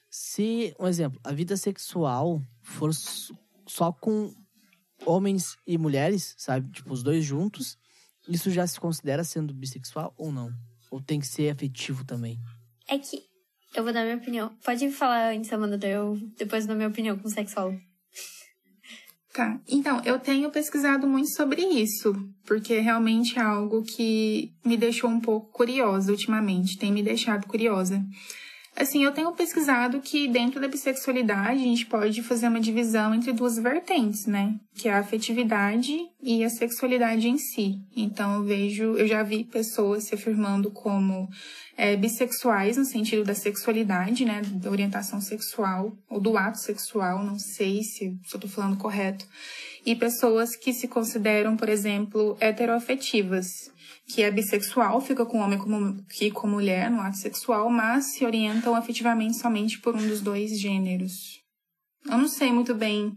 Se, um exemplo, a vida sexual for só com homens e mulheres, sabe? Tipo, os dois juntos, isso já se considera sendo bissexual ou não? Ou tem que ser afetivo também? É que eu vou dar minha opinião. Pode falar antes, Amanda, eu depois dou minha opinião como sexólogo. Tá. Então, eu tenho pesquisado muito sobre isso, porque realmente é algo que me deixou um pouco curiosa ultimamente, tem me deixado curiosa. Assim, eu tenho pesquisado que dentro da bissexualidade a gente pode fazer uma divisão entre duas vertentes, né? Que é a afetividade e a sexualidade em si. Então, eu vejo, eu já vi pessoas se afirmando como é, bissexuais no sentido da sexualidade, né? Da orientação sexual ou do ato sexual, não sei se, se eu tô falando correto. E pessoas que se consideram, por exemplo, heteroafetivas, que é bissexual, fica com homem como, que com mulher no ato sexual, mas se orientam afetivamente somente por um dos dois gêneros. Eu não sei muito bem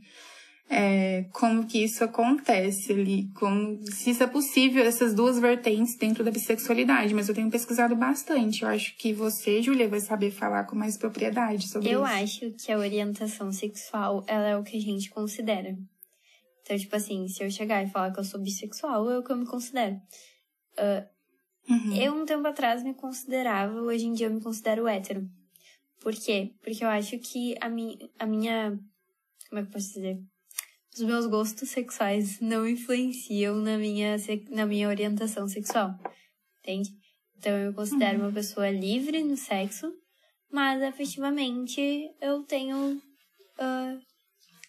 é, como que isso acontece ali, como, se isso é possível, essas duas vertentes dentro da bissexualidade, mas eu tenho pesquisado bastante. Eu acho que você, Julia, vai saber falar com mais propriedade sobre Eu isso. acho que a orientação sexual, ela é o que a gente considera. Então, tipo assim, se eu chegar e falar que eu sou bissexual, é o que eu me considero. Uhum. Eu, um tempo atrás, me considerava, hoje em dia eu me considero hétero. Por quê? Porque eu acho que a, mi a minha. Como é que eu posso dizer? Os meus gostos sexuais não influenciam na minha, na minha orientação sexual. Entende? Então eu me considero uma pessoa livre no sexo, mas efetivamente eu tenho ah,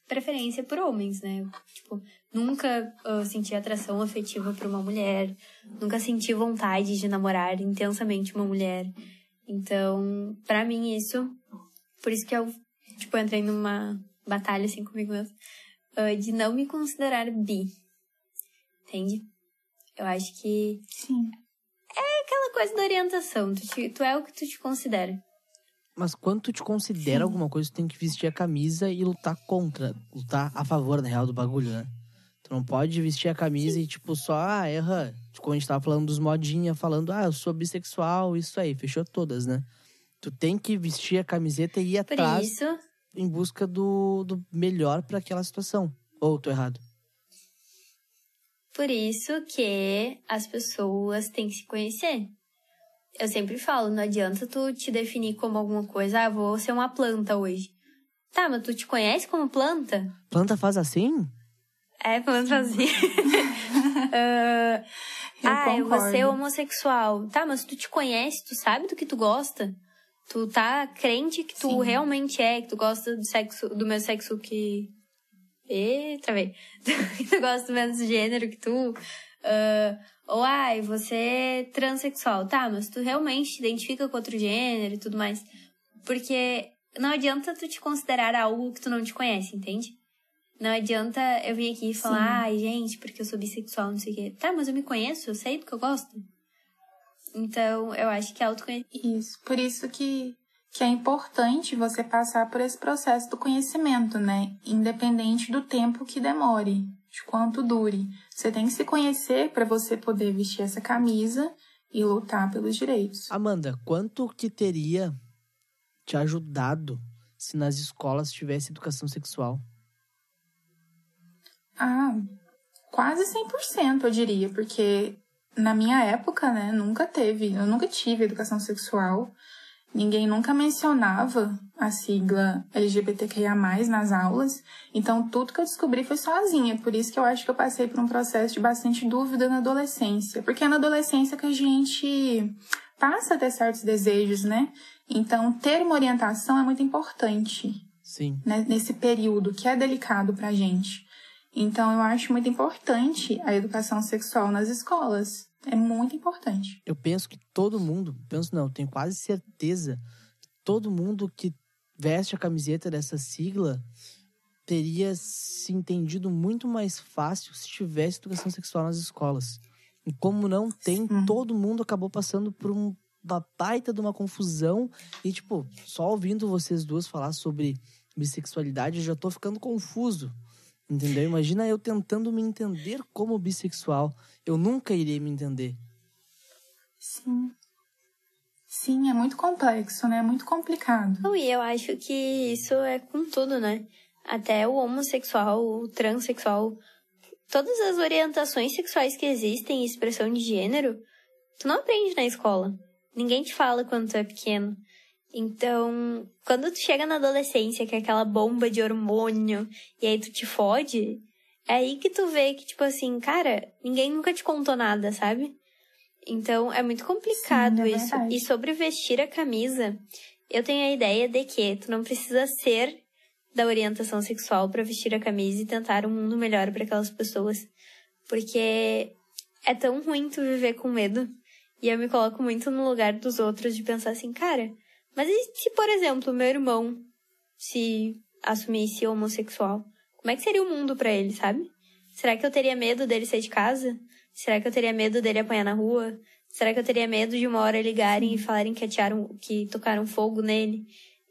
preferência por homens, né? Tipo, nunca ah, senti atração afetiva por uma mulher, nunca senti vontade de namorar intensamente uma mulher. Então, pra mim isso Por isso que eu, tipo, entrei numa batalha assim comigo mesmo. uh, de não me considerar bi. Entende? Eu acho que Sim. é aquela coisa da orientação. Tu, te- tu é o que tu te considera. Mas quando tu te considera alguma coisa, tu tem que vestir a camisa e lutar contra. Lutar a favor, na real, do bagulho, né? Tu não pode vestir a camisa e, tipo, só, ah, erra. Tipo, quando a gente tava falando dos modinha, falando, ah, eu sou bissexual, isso aí, fechou todas, né? Tu tem que vestir a camiseta e ir atrás isso, em busca do, do melhor pra aquela situação. Ou tô errado? por isso que as pessoas têm que se conhecer. Eu sempre falo, não adianta tu te definir como alguma coisa, ah, vou ser uma planta hoje. Tá, mas tu te conhece como planta? Planta faz assim? É, planta fazia. *laughs* Ah, Eu ah, eu vou concordo. ser homossexual. Tá, mas tu te conhece, tu sabe do que tu gosta. Tu tá crente que tu Sim. realmente é, que tu gosta do sexo, do mesmo sexo que. E travei. que tu gosta do mesmo gênero que tu. Ah, ou, ai, você é transexual. Tá, mas tu realmente te identifica com outro gênero e tudo mais. Porque não adianta tu te considerar algo que tu não te conhece, entende? Não adianta eu vir aqui e falar, ai, gente, porque eu sou bissexual, não sei o quê. Tá, mas eu me conheço, eu sei do que eu gosto. Então, eu acho que autoconhecimento. Isso. Por isso que, que é importante você passar por esse processo do conhecimento, né? Independente do tempo que demore, de quanto dure. Você tem que se conhecer para você poder vestir essa camisa e lutar pelos direitos. Amanda, quanto que teria te ajudado se nas escolas tivesse educação sexual? Ah, quase 100%, eu diria, porque na minha época, né, nunca teve, eu nunca tive educação sexual. Ninguém nunca mencionava a sigla LGBTQIA+, nas aulas. Então, tudo que eu descobri foi sozinha. Por isso que eu acho que eu passei por um processo de bastante dúvida na adolescência. Porque é na adolescência que a gente passa a ter certos desejos, né? Então, ter uma orientação é muito importante Sim. né, nesse período que é delicado pra gente. Então, eu acho muito importante a educação sexual nas escolas. É muito importante. Eu penso que todo mundo, penso não, tenho quase certeza que todo mundo que veste a camiseta dessa sigla teria se entendido muito mais fácil se tivesse educação sexual nas escolas. E como não tem, todo mundo acabou passando por um- uma baita de uma confusão. E, tipo, só ouvindo vocês duas falar sobre bissexualidade, eu já tô ficando confuso. Entendeu? Imagina eu tentando me entender como bissexual. Eu nunca iria me entender. Sim. Sim, é muito complexo, né? É muito complicado. E eu acho que isso é com tudo, né? Até o homossexual, o transexual, todas as orientações sexuais que existem, expressão de gênero, tu não aprende na escola. Ninguém te fala quando tu é pequeno. Então, quando tu chega na adolescência, que é aquela bomba de hormônio, e aí tu te fode, é aí que tu vê que, tipo assim, cara, ninguém nunca te contou nada, sabe? Então, é muito complicado Sim, é isso. verdade. E sobre vestir a camisa, eu tenho a ideia de que tu não precisa ser da orientação sexual pra vestir a camisa e tentar um mundo melhor pra aquelas pessoas. Porque é tão ruim tu viver com medo. E eu me coloco muito no lugar dos outros de pensar assim, cara, mas e se, por exemplo, meu irmão se assumisse homossexual? Como é que seria o mundo pra ele, sabe? Será que eu teria medo dele sair de casa? Será que eu teria medo dele apanhar na rua? Será que eu teria medo de uma hora ligarem e falarem que atearam, que tocaram fogo nele?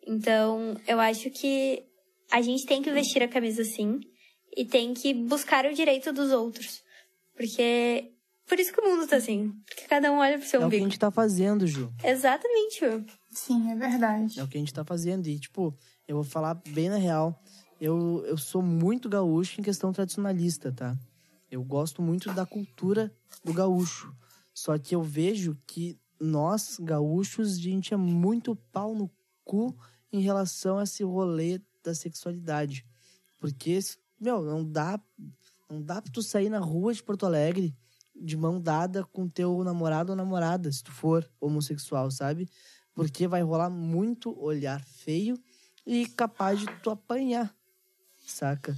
Então, eu acho que a gente tem que vestir a camisa sim e tem que buscar o direito dos outros. Porque por isso que o mundo tá assim, porque cada um olha pro seu É o que a umbigo. gente tá fazendo, Ju. Exatamente, Ju. Sim, é verdade. É o que a gente tá fazendo. E, tipo, eu vou falar bem na real. Eu, eu sou muito gaúcho em questão tradicionalista, tá? Eu gosto muito da cultura do gaúcho. Só que eu vejo que nós, gaúchos, a gente é muito pau no cu em relação a esse rolê da sexualidade. Porque, meu, não dá, não dá pra tu sair na rua de Porto Alegre de mão dada com teu namorado ou namorada, se tu for homossexual, sabe? Porque vai rolar muito olhar feio e capaz de tu apanhar, saca?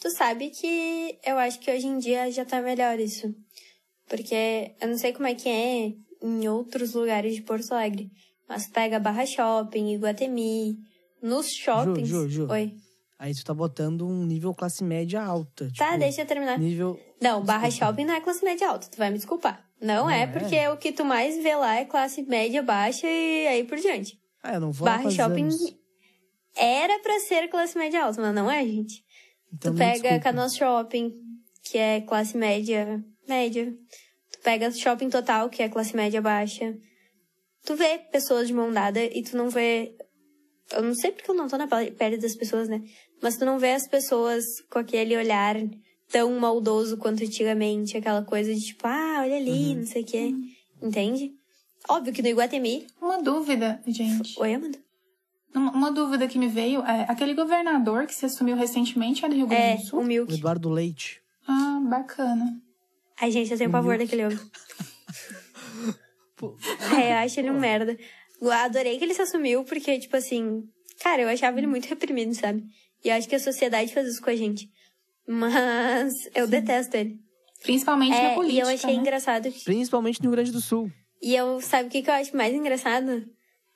Tu sabe que eu acho que hoje em dia já tá melhor isso. Porque eu não sei como é que é em outros lugares de Porto Alegre. Mas tu pega Barra Shopping, Iguatemi, nos shoppings. Ju, Ju. Oi. Aí tu tá botando um nível classe média alta. Tá, tipo, deixa eu terminar. Nível. Não, Barra Shopping não é classe média alta, tu vai me desculpar. Não, Não é, é? porque o que tu mais vê lá é classe média, baixa e aí por diante. Ah, eu não vou Barra Shopping anos. era pra ser classe média alta, mas não é, gente. Então, tu pega. Canoas Shopping, que é classe média, média. Tu pega Shopping Total, que é classe média baixa. Tu vê pessoas de mão dada e tu não vê. Eu não sei porque eu não tô na pe- pele das pessoas, né? Mas tu não vê as pessoas com aquele olhar tão maldoso quanto antigamente, aquela coisa de tipo, ah, olha ali, Uhum. não sei o quê. Entende? Óbvio que no Iguatemi. Uma dúvida, gente. Oi, Amanda? Uma, uma dúvida que me veio é aquele governador que se assumiu recentemente é do Rio Grande É, do Sul? o O Milk. Eduardo Leite. Ah, bacana. Ai, gente, eu tenho pavor daquele homem. *laughs* É, eu acho ele um merda. Eu adorei que ele se assumiu, porque, tipo assim, cara, eu achava ele muito reprimido, sabe? E eu acho que a sociedade faz isso com a gente. Mas eu detesto ele. Principalmente É, na política. e eu achei né? engraçado. que- Principalmente no Rio Grande do Sul. E eu, sabe o que, que eu acho mais engraçado?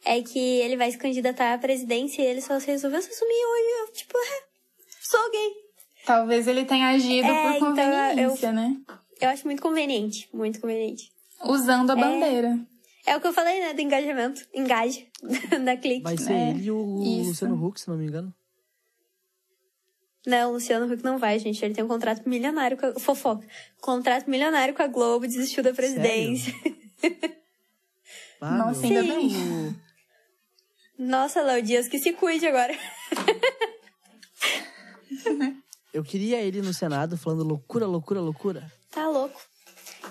É que ele vai se candidatar à presidência e ele só se resolveu se assumir hoje. Eu, tipo, sou gay. Talvez ele tenha agido É, por então, conveniência, né? Eu acho muito conveniente, muito conveniente. Usando a bandeira. É o que eu falei, né, do engajamento. Engaje *laughs* da clique. Vai ser É, ele e o isso. Luciano Huck, se não me engano. Não, o Luciano Huck não vai, gente. Ele tem um contrato milionário com a... Fofoca. Contrato milionário com a Globo, desistiu da presidência. Ah, Nossa, ainda bem. Nossa, Léo Dias, que se cuide agora. Eu queria ele no Senado falando loucura, loucura, loucura. Tá louco.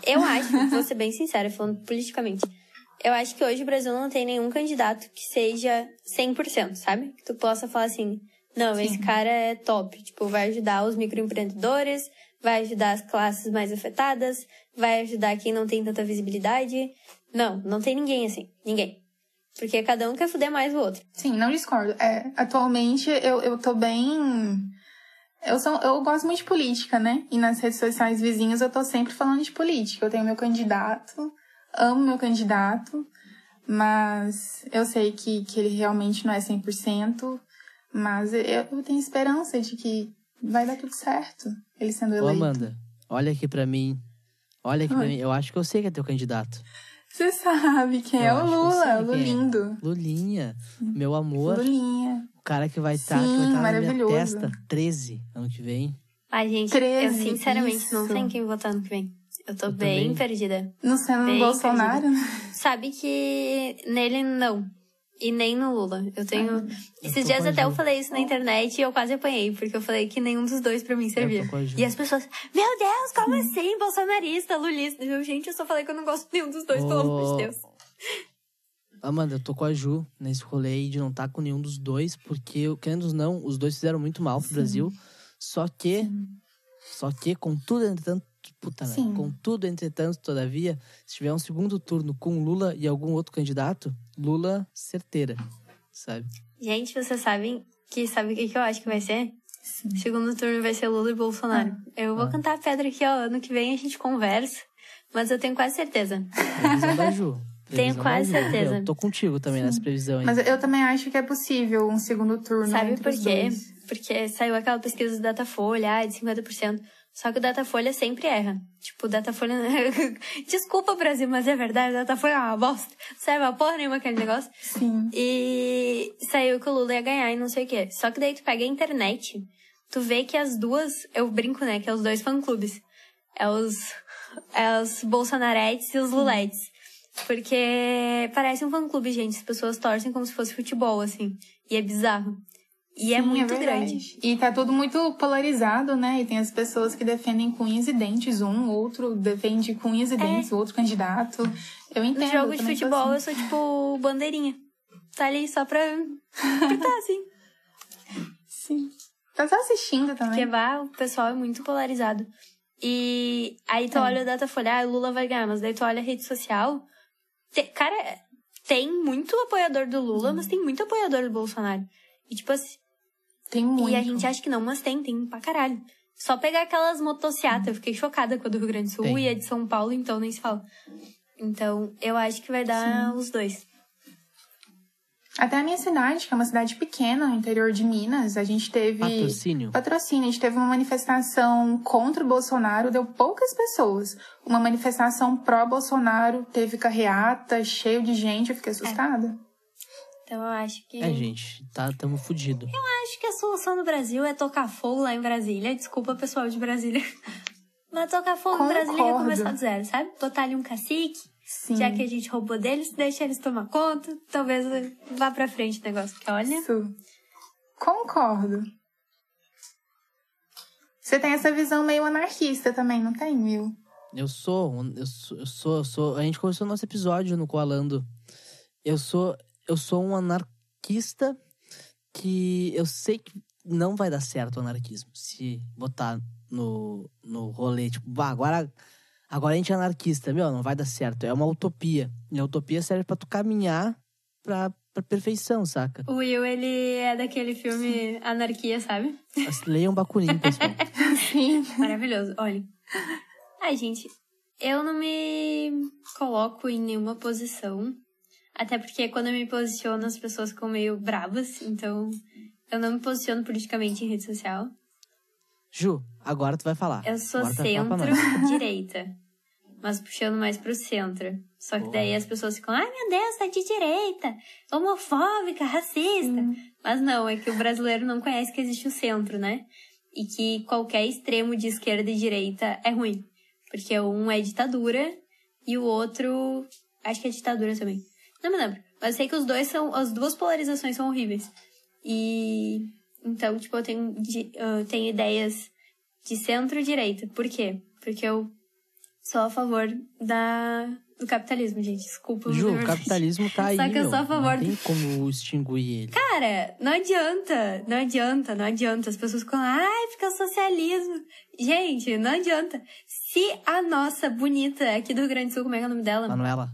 Eu acho, vou ser bem sincera, falando politicamente. Eu acho que hoje o Brasil não tem nenhum candidato que seja 100%, sabe? Que tu possa falar assim, não, esse cara é top. Tipo, vai ajudar os microempreendedores, vai ajudar as classes mais afetadas, vai ajudar quem não tem tanta visibilidade. Não, não tem ninguém assim. Ninguém. Porque cada um quer fuder mais o outro. Sim, não discordo. É, atualmente eu, eu tô bem. Eu, sou, eu gosto muito de política, né? E nas redes sociais vizinhas eu tô sempre falando de política. Eu tenho meu candidato, amo meu candidato, mas eu sei que, que ele realmente não é 100%. Mas eu, eu tenho esperança de que vai dar tudo certo, ele sendo Ô, eleito. Amanda, olha aqui pra mim. Olha aqui pra Oi. mim. Eu acho que eu sei que é teu candidato. Você sabe quem Eu é o eu Lula, sei o quem é. Lulindo. Lulinha, meu amor. Lulinha. O cara que vai estar Sim, que vai tá na minha testa 13 ano que vem. Ai, gente, eu 13, sinceramente não isso. sei em quem votar no que vem. Eu tô Eu bem também. perdida. Não sendo Bem no Bolsonaro, né? Sabe que nele não. E nem no Lula. Eu tenho. Eu Esses tô dias até eu falei isso na internet e eu quase apanhei, porque eu falei que nenhum dos dois pra mim servia. E as pessoas, meu Deus, como assim? Bolsonarista, lulista. Eu, gente, eu só falei que eu não gosto de nenhum dos dois, pelo amor de Deus. Amanda, eu tô com a Ju nesse rolê aí de não estar com nenhum dos dois, porque, querendo ou não, os dois fizeram muito mal pro Brasil. Só que, só que, contudo, entretanto, puta, né? Sim. Contudo, entretanto, todavia, se tiver um segundo turno com Lula e algum outro candidato, Lula certeira, sabe? Gente, vocês sabem que sabe o que, que eu acho que vai ser? Segundo turno vai ser Lula e Bolsonaro. Eu vou Ah. cantar a pedra aqui, ó. Ano que vem a gente conversa. Mas eu tenho quase certeza. Previsão da Ju. *laughs* Previsão da quase Ju. certeza. Eu tô contigo também nessa previsão aí. Mas eu também acho que é possível um segundo turno. Sabe entre por os quê? dois. Porque saiu aquela pesquisa do Datafolha, ah, de 50%. Só que o Datafolha sempre erra. Tipo, o Datafolha. *laughs* Desculpa, Brasil, mas é verdade, o Datafolha é uma bosta. Serve a porra nenhuma aquele negócio. Sim. E saiu que o Lula ia ganhar e não sei o quê. Só que daí tu pega a internet, tu vê que as duas. Eu brinco, né? Que é os dois fã-clubes. É os. É os Bolsonaretes e os Luletes. Porque parece um fã-clube, gente. As pessoas torcem como se fosse futebol, assim. E é bizarro. E é Sim, muito verdade. grande. E tá tudo muito polarizado, né? E tem as pessoas que defendem com unhas e dentes um, outro defende com unhas e dentes, o outro candidato. Eu entendo. É. No jogo de futebol, assim. eu sou tipo bandeirinha. Tá ali só pra. tá assim. *laughs* Sim. Tá só assistindo Porque também. vá, o pessoal é muito polarizado. E aí tu É. olha o Datafolha, ah, Lula vai ganhar, mas daí tu olha a rede social. te- cara, tem muito apoiador do Lula, Uhum. mas tem muito apoiador do Bolsonaro. E tipo assim, Tem muito. e a gente acha que não, mas tem, tem pra caralho. Só pegar aquelas motocicletas, eu fiquei chocada com a do Rio Grande do Sul Tem. e a de São Paulo, então nem se fala. Então, eu acho que vai dar os dois. Até a minha cidade, que é uma cidade pequena, no interior de Minas, a gente teve. Patrocínio. Patrocínio. A gente teve uma manifestação contra o Bolsonaro, deu poucas pessoas. Uma manifestação pró-Bolsonaro, teve carreata, cheio de gente, eu fiquei assustada. Então eu acho que. É, gente, tá, tamo fudido. acho que a solução do Brasil é tocar fogo lá em Brasília. Desculpa, pessoal de Brasília. *laughs* Mas tocar fogo em Brasília é Concordo. começar do zero, sabe? Botar ali um cacique, Sim. já que a gente roubou deles, deixa eles tomar conta. Talvez vá pra frente o negócio. Porque olha. Isso. Concordo. Você tem essa visão meio anarquista também, não tem, Will? Eu sou, eu sou, eu sou, eu sou. A gente começou nosso episódio no Coalando. Eu sou, eu sou um anarquista que eu sei que não vai dar certo o anarquismo. Se botar no, no rolê, tipo, bah, agora, agora a gente é anarquista, meu, não vai dar certo. É uma utopia. E a utopia serve pra tu caminhar pra, pra perfeição, saca? O Will, ele é daquele filme Anarquia, sabe? Leiam Bakunin, pessoal. *laughs* Sim. Maravilhoso. Olha. Ai, gente, eu não me coloco em nenhuma posição. Até porque quando eu me posiciono, as pessoas ficam meio bravas. Então, eu não me posiciono politicamente em rede social. Ju, agora tu vai falar. Eu sou centro-direita. *laughs* Mas puxando mais pro centro. Só que daí as pessoas ficam, ai meu Deus, tá de direita, homofóbica, racista. Mas não, é que o brasileiro não conhece que existe o centro, né? E que qualquer extremo de esquerda e direita é ruim. Porque um é ditadura e o outro. Acho que é ditadura também. Não me lembro. Mas eu sei que os dois são. As duas polarizações são horríveis. E. Então, tipo, eu tenho, eu tenho ideias de centro-direita. Por quê? Porque eu sou a favor da, do capitalismo, gente. Desculpa. é Ju, o capitalismo tá aí, Só que eu sou a favor Não tem como extinguir ele. Cara, não adianta, não adianta, não adianta. As pessoas ficam, ai, fica socialismo. Gente, não adianta. Se a nossa bonita aqui do Rio Grande do Sul, como é que é o nome dela? Manuela,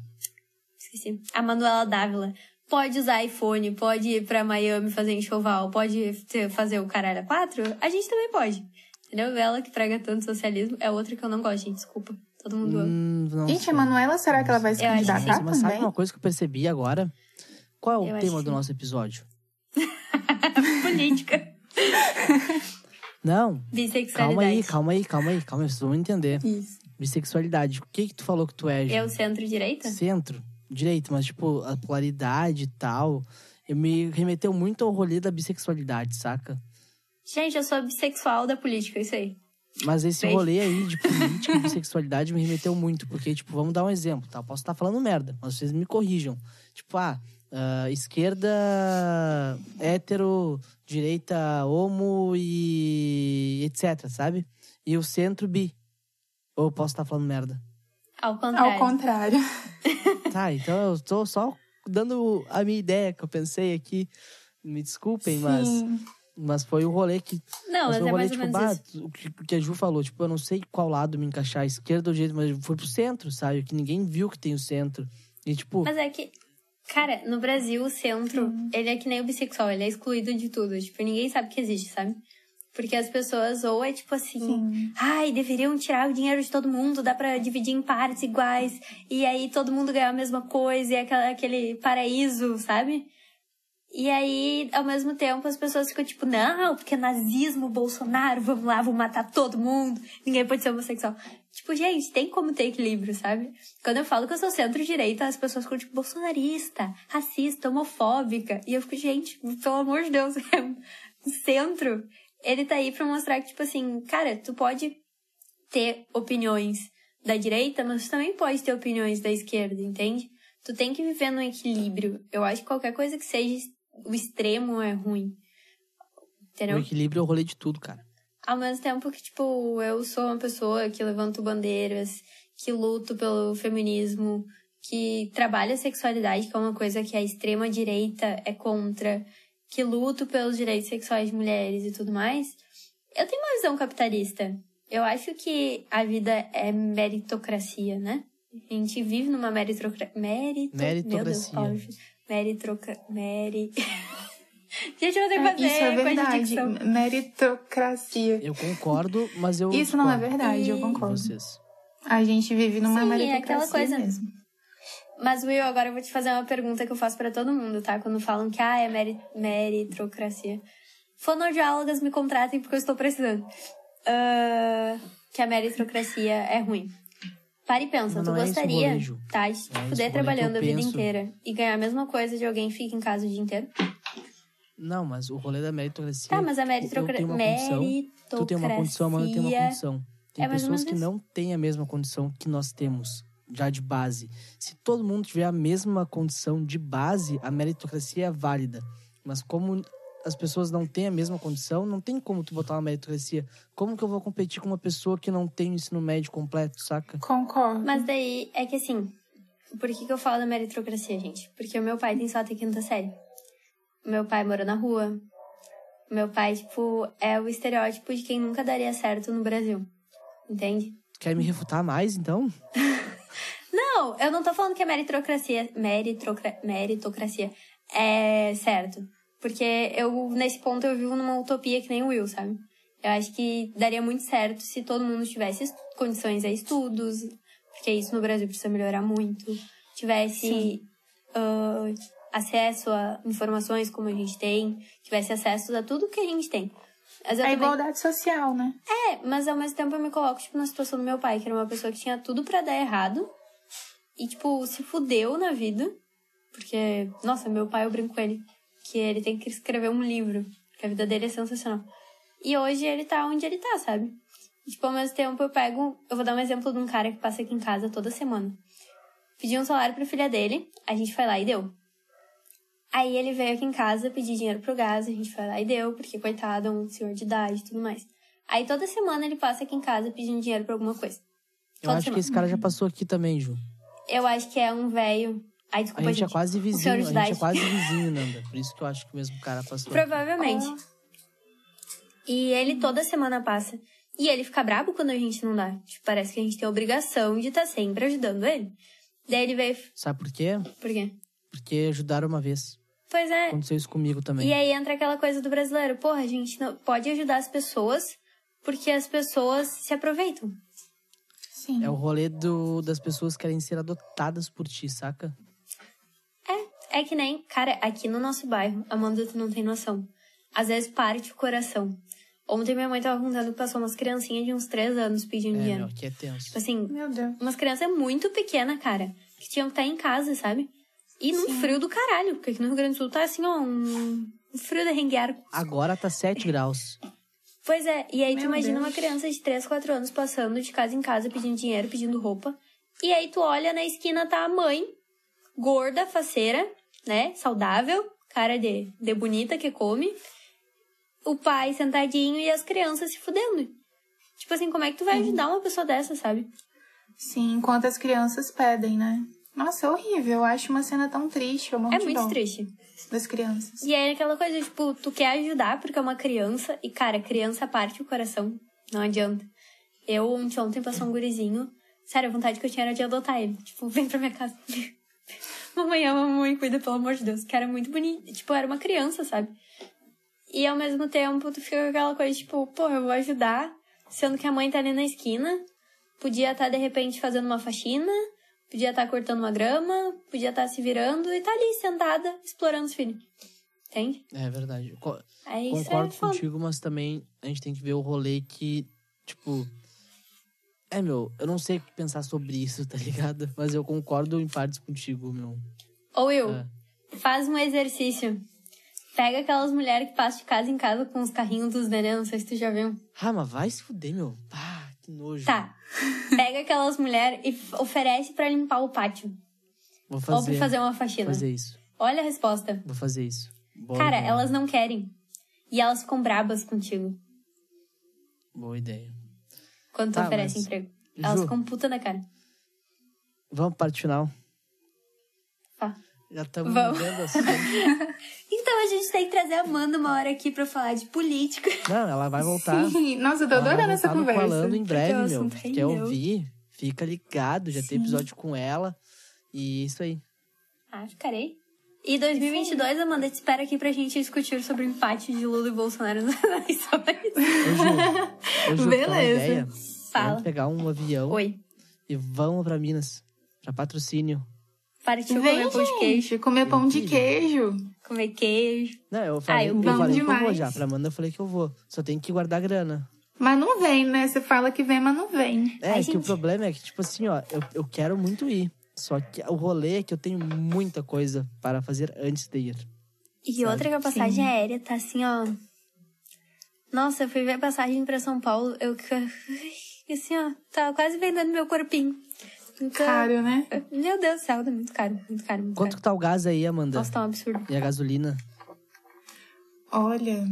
Esqueci. A Manuela Dávila. Pode usar iPhone, pode ir pra Miami fazer enxoval, pode fazer o caralho a quatro, a gente também pode. Entendeu? Ela que prega tanto socialismo é outra que eu não gosto, gente. Desculpa. Todo mundo ama. Hum, não Gente, a Manuela, será que ela vai se Eu candidatar sim. Mas sabe também? uma coisa que eu percebi agora? Qual é o Eu tema do nosso episódio? *laughs* Política. Não, Bissexualidade. calma aí, calma aí, calma aí, calma aí, vocês vão entender. Isso. Bissexualidade. O que que tu falou que tu é, Ju? Eu centro-direita? Centro, direito, mas tipo, a polaridade e tal. Me remeteu muito ao rolê da bissexualidade, saca? Gente, eu sou bissexual da política, isso aí. Mas esse rolê aí de *laughs* política e bissexualidade me remeteu muito, porque, tipo, vamos dar um exemplo, tá? Eu posso estar falando merda, mas vocês me corrijam. Tipo, ah, ah, esquerda hétero, direita homo e etc, sabe? E o centro bi. Ou eu posso estar falando merda? Ao contrário. Ao contrário. *laughs* Tá, então eu tô só dando a minha ideia que eu pensei aqui. Me desculpem, mas, Sim. mas foi o rolê que Não, mas foi o é rolê, mais ou tipo, menos bah, isso. o que, o que a Ju falou, tipo, eu não sei qual lado me encaixar, esquerda ou direita, mas foi pro centro, sabe? Que ninguém viu que tem o centro. E, tipo, Mas é que, cara, no Brasil, o centro, ele é que nem o bissexual, ele é excluído de tudo. Tipo, ninguém sabe que existe, sabe? Porque as pessoas, ou é tipo assim, Sim. ai, deveriam tirar o dinheiro de todo mundo, dá pra dividir em partes iguais, e aí todo mundo ganhar a mesma coisa, e é aquela- aquele paraíso, sabe? E aí, ao mesmo tempo, as pessoas ficam tipo, não, porque nazismo, Bolsonaro, vamos lá, vamos matar todo mundo, ninguém pode ser homossexual. Tipo, gente, tem como ter equilíbrio, sabe? Quando eu falo que eu sou centro-direita, as pessoas ficam tipo, bolsonarista, racista, homofóbica. E eu fico, gente, pelo amor de Deus, o *laughs* centro, ele tá aí pra mostrar que, tipo assim, cara, tu pode ter opiniões da direita, mas tu também pode ter opiniões da esquerda, entende? Tu tem que viver num equilíbrio. Eu acho que qualquer coisa que seja o extremo é ruim. o Entendeu? equilíbrio é o rolê de tudo, cara. Ao mesmo tempo que, tipo, eu sou uma pessoa que levanto bandeiras, que luto pelo feminismo, que trabalha a sexualidade, que é uma coisa que a extrema-direita é contra, que luto pelos direitos sexuais de mulheres e tudo mais, eu tenho uma visão capitalista. Eu acho que a vida é meritocracia, né? A gente vive numa meritocracia. Merito... Meritocracia. Meu Deus, Paulo. Meritroca... Meri... *laughs* gente, eu vou ter que É, fazer Isso é verdade. dicção. Eu Meritocracia. concordo, mas eu. Isso não é verdade, eu E- com concordo. vocês. A gente vive numa Sim, é meritocracia aquela coisa. mesmo. Mas, Will, agora eu vou te fazer uma pergunta que eu faço pra todo mundo, tá? Quando falam que, ah, é meri meritocracia. Fonoaudiólogas me contratem porque eu estou precisando. Ah, que a meritocracia é ruim. Para e pensa, tu é gostaria, Ju. tá, de te é fuder trabalhando a vida penso. inteira e ganhar a mesma coisa de alguém que fica em casa o dia inteiro? Não, mas o rolê da meritocracia. Tá, mas a meritocracia... Tu tem uma condição, a tem uma condição. Tem É pessoas que isso. não têm a mesma condição que nós temos, já de base. Se todo mundo tiver a mesma condição de base, a meritocracia é válida. Mas como as pessoas não têm a mesma condição, não tem como tu botar uma meritocracia. Como que eu vou competir com uma pessoa que não tem o ensino médio completo, saca? Concordo. Mas daí, é que assim, por que, que eu falo da meritocracia, gente? Porque o meu pai tem só até quinta série. O meu pai mora na rua. O meu pai, tipo, é o estereótipo de quem nunca daria certo no Brasil. Entende? Quer me refutar mais, então? *laughs* Não, eu não tô falando que a meritocracia, meritocra, meritocracia é certo. Porque eu, nesse ponto, eu vivo numa utopia que nem o Will, sabe? Eu acho que daria muito certo se todo mundo tivesse condições a estudos, porque isso no Brasil precisa melhorar muito. Tivesse ah, acesso a informações como a gente tem, tivesse acesso a tudo que a gente tem. Mas A também- igualdade social, né? é, mas ao mesmo tempo eu me coloco, tipo, na situação do meu pai, que era uma pessoa que tinha tudo pra dar errado. E, tipo, se fudeu na vida. Porque, nossa, meu pai, eu brinco com ele. Que ele tem que escrever um livro. Que a vida dele é sensacional. E hoje ele tá onde ele tá, sabe? E, tipo, ao mesmo tempo eu pego... Eu vou dar um exemplo de um cara que passa aqui em casa toda semana. Pedi um salário pra filha dele. A gente foi lá e deu. Aí ele veio aqui em casa pedir dinheiro pro gás. A gente foi lá e deu. Porque, coitado, é um senhor de idade e tudo mais. Aí toda semana ele passa aqui em casa pedindo dinheiro pra alguma coisa. Eu Toda acho semana. que esse cara já passou aqui também, Ju. Eu acho que é um velho. Ai, A desculpa, gente, é quase vizinho, a gente é quase *laughs* vizinho, Nanda. Por isso que eu acho que o mesmo cara passou. Provavelmente. E ele toda semana passa. E ele fica brabo quando a gente não dá. Tipo, parece que a gente tem a obrigação de estar sempre ajudando ele. Daí ele veio. Sabe por quê? Por quê? Porque ajudaram uma vez. Pois é. Aconteceu isso comigo também. E aí entra aquela coisa do brasileiro. Porra, a gente não pode ajudar as pessoas porque as pessoas se aproveitam. Sim. É o rolê do, das pessoas que querem ser adotadas por ti, saca? É que nem, cara, aqui no nosso bairro, Amanda, tu não tem noção. Às vezes parte o coração. Ontem minha mãe tava contando que passou umas criancinhas de uns três anos pedindo É, dinheiro. meu, aqui é tenso. Tipo assim, Meu Deus. umas crianças muito pequenas, cara, que tinham que estar em casa, sabe? E num frio do caralho, porque aqui no Rio Grande do Sul tá assim, ó, um, um frio de renguear. Agora tá 7 *laughs* graus. Pois é, e aí tu Meu imagina Deus. uma criança de 3, 4 anos passando de casa em casa pedindo dinheiro, pedindo roupa. E aí tu olha na esquina, tá a mãe, gorda, faceira, né? Saudável, cara de, de bonita que come. O pai sentadinho e as crianças se fudendo. Tipo assim, como é que tu vai ajudar uma pessoa dessa, sabe? Sim, enquanto as crianças pedem, né? Nossa, é horrível. Eu acho uma cena tão triste. Eu morro É muito triste. das crianças. E aí aquela coisa, tipo, tu quer ajudar porque é uma criança. E, cara, criança parte o coração. Não adianta. Eu, ontem, ontem passou um gurizinho. Sério, a vontade que eu tinha era de adotar ele. Tipo, vem pra minha casa. *laughs* mamãe ama, mamãe cuida, pelo amor de Deus. Que era muito bonito. Tipo, era uma criança, sabe? E ao mesmo tempo, tu fica com aquela coisa, tipo, pô, eu vou ajudar. Sendo que a mãe tá ali na esquina. Podia estar, de repente, fazendo uma faxina. Podia estar cortando uma grama. Podia estar se virando. E tá ali, sentada, explorando os filhos. Entende? É verdade. Co- Concordo é foda. contigo, mas também a gente tem que ver o rolê que, tipo. É, meu, eu não sei o que pensar sobre isso, tá ligado? *laughs* Mas eu concordo em partes contigo, meu. Ô, Will, É. faz um exercício. Pega aquelas mulheres que passam de casa em casa com os carrinhos dos neném, não sei se tu já viu. Ah, mas vai se fuder, meu. Pá, que nojo. Tá. Pega aquelas mulheres e oferece pra limpar o pátio. Vou Ou fazer. pra fazer uma faxina. fazer isso. Olha a resposta. Vou fazer isso. Boa Cara, ideia. elas não querem. E elas ficam brabas contigo Boa ideia. quando tu Tá, oferece mas- emprego. Elas Ju. ficam puta na cara. Vamos para parte final. Já estamos vendo assim. *laughs* Então a gente tem que trazer a Amanda uma hora aqui pra falar de política. Não, ela vai voltar. Sim. Nossa, eu tô adorando essa conversa. Falando em breve, meu. assunto Quer rendeu. ouvir? Fica ligado. Já tem Sim. episódio com ela. E isso aí. Ah, ficarei. E 2022, Amanda, te espera aqui pra gente discutir sobre o empate de Lula e Bolsonaro nas eleições. Tem Beleza. ideia. Fala. Vamos pegar um avião Oi. e vamos pra Minas. Pra patrocínio. Partiu Vem, comer pão de queijo. comer pão de queijo. Comer queijo. Não, eu falei, eu eu vou falei que eu vou demais. já. Pra Amanda eu falei que eu vou. Só tem que guardar grana. Mas não vem, né? Você fala que vem, mas não vem. É, Ai, que o problema é que, tipo assim, ó, eu, eu quero muito ir. Só que o rolê é que eu tenho muita coisa para fazer antes de ir. E Sabe? outra que a passagem Sim. aérea tá assim, ó. Nossa, eu fui ver a passagem pra São Paulo, eu *laughs* assim, ó, tava quase vendendo meu corpinho. Então, Caro, né? meu Deus do céu, tá muito caro, muito caro, muito Quanto caro. que tá o gás aí, Amanda? Nossa, tá um absurdo. E a gasolina? Olha,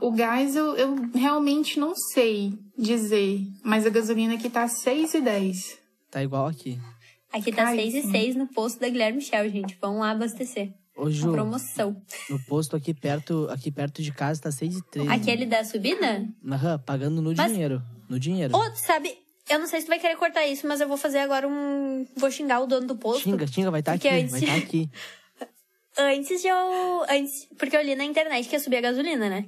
o gás eu, eu realmente não sei dizer, mas a gasolina aqui tá 6,10. Tá igual aqui. Aqui tá 6 e Caríssimo. 6 no posto da Guilherme Michel, gente. Vamos lá abastecer. Ô, Uma Ju, promoção. no posto aqui perto, aqui perto de casa tá 6 e 13. Aquele da subida? Aham, pagando no Mas- dinheiro. No dinheiro. Ô, tu sabe, eu não sei se tu vai querer cortar isso, mas eu vou fazer agora um. Vou xingar o dono do posto. Xinga, xinga, vai estar Porque aqui, antes- vai estar aqui. *laughs* Antes de eu. Antes, porque eu li na internet que ia subir a gasolina, né?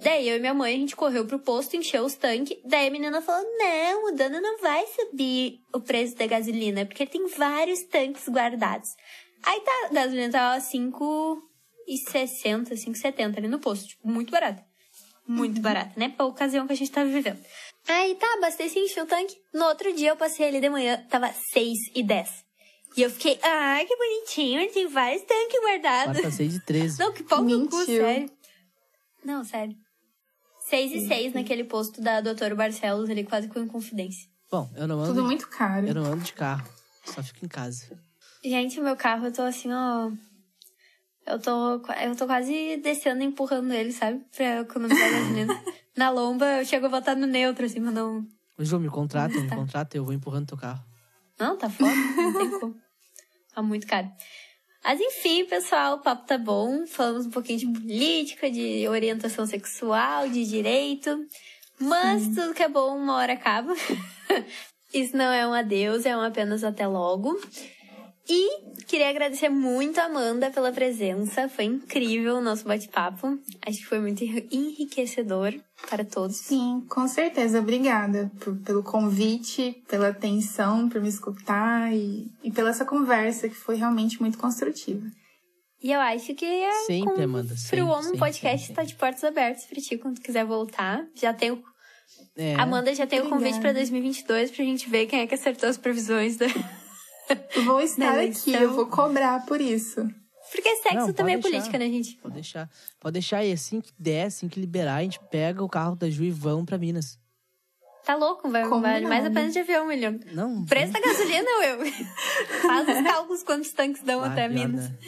Daí eu e minha mãe, a gente correu pro posto, encheu os tanques. Daí a menina falou: Não, o dono não vai subir o preço da gasolina, porque tem vários tanques guardados. Aí tá, a gasolina tava 5,60, 5,70 ali no posto. Tipo, muito barato. Muito barato, né? Pra ocasião que a gente tava vivendo. Aí tá, abasteci, enchi o tanque. No outro dia eu passei ali de manhã, tava 6,10. E eu fiquei, ah, que bonitinho, tem vários tanques guardados. Agora tá 6 e 13. Não, que pau no cu, sério. Não, sério. 6 e 6 naquele posto da Doutor Barcelos ali, quase com Inconfidência. Bom, eu não ando, Tudo de- muito caro. eu não ando de carro. Só fico em casa. Gente, o meu carro, eu tô assim, ó. Eu tô, eu tô quase descendo empurrando ele, sabe? Pra economizar gasolina. *laughs* Na lomba, eu chego a botar no neutro, assim, mas não. Ô, Ju, me contrata, me Tá. contrata, eu vou empurrando teu carro. Não, tá foda, não tem como. Tá muito caro. Mas enfim, pessoal, o papo tá bom. Falamos um pouquinho de política, de orientação sexual, de direito. Mas tudo que é bom, uma hora acaba. *laughs* Isso não é um adeus, é um apenas até logo. E queria agradecer muito a Amanda pela presença. Foi incrível o nosso bate-papo. Acho que foi muito enriquecedor para todos. Sim, com certeza. Obrigada por- pelo convite, pela atenção, por me escutar e, e pela essa conversa que foi realmente muito construtiva. E eu acho que é Sempre, com Amanda, sempre, Woman sempre, Podcast está de portas abertas pra ti quando tu quiser voltar. Já tem o... É, Amanda já tem o convite Obrigada. pra 2022 pra gente ver quem é que acertou as previsões da... Vou estar Da aqui, eleição. eu vou cobrar por isso. Porque sexo Não, também é deixar. política, né, gente? Pode deixar. Pode deixar. E assim que der, assim que liberar, a gente pega o carro da Ju e vamos pra Minas. Tá louco, vai, vale mais a pena de avião, William. Não. Preço da gasolina, eu. *laughs* Faz os cálculos quantos tanques dão vai, até Minas. né?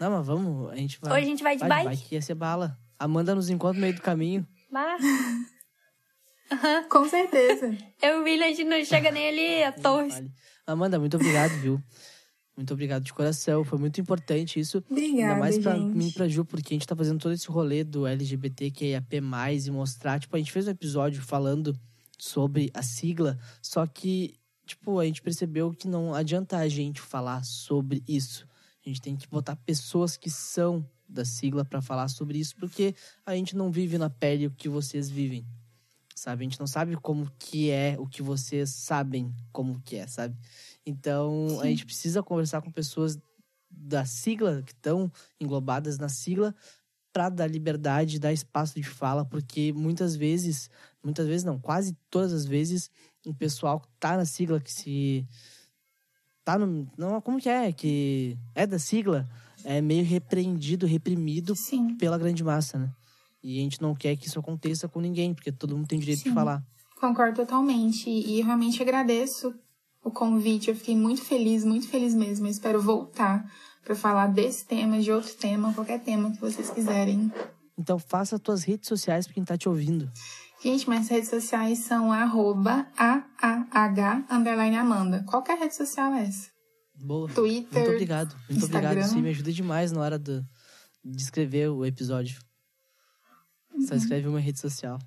Não, mas vamos. A gente vai. Hoje a gente vai de vai, bike. Bike ia ser bala. Amanda nos encontra no meio do caminho. Bah. *laughs* Com certeza. Eu e o William, a gente não chega nem ali a torre. Vale. Amanda, muito obrigado, viu? Muito obrigado de coração. Foi muito importante isso. Obrigada, Ainda mais pra gente. mim e pra Ju, porque a gente tá fazendo todo esse rolê do LGBTQIAP+, e mostrar, tipo, a gente fez um episódio falando sobre a sigla, só que, tipo, a gente percebeu que não adianta a gente falar sobre isso. A gente tem que botar pessoas que são da sigla pra falar sobre isso, porque a gente não vive na pele o que vocês vivem. Sabe? A gente não sabe como que é o que vocês sabem como que é, sabe? Então, a gente precisa conversar com pessoas da sigla, que estão englobadas na sigla, para dar liberdade, dar espaço de fala, porque muitas vezes, muitas vezes não, quase todas as vezes, o pessoal que tá na sigla, que se. tá no. Não, como que é? Que é da sigla, é meio repreendido, reprimido Sim. pela grande massa, né? E a gente não quer que isso aconteça com ninguém, porque todo mundo tem direito de Sim. falar. Concordo totalmente. E realmente agradeço o convite. Eu fiquei muito feliz, muito feliz mesmo. Eu espero voltar para falar desse tema, de outro tema, qualquer tema que vocês quiserem. Então faça as tuas redes sociais pra quem tá te ouvindo. Gente, minhas redes sociais são arroba AAH underline Amanda. Qualquer rede social é essa. Boa. Twitter, Muito obrigado. Muito obrigado. Instagram. Sim, me ajuda demais na hora do, de escrever o episódio. Uhum. Só escreve uma rede social.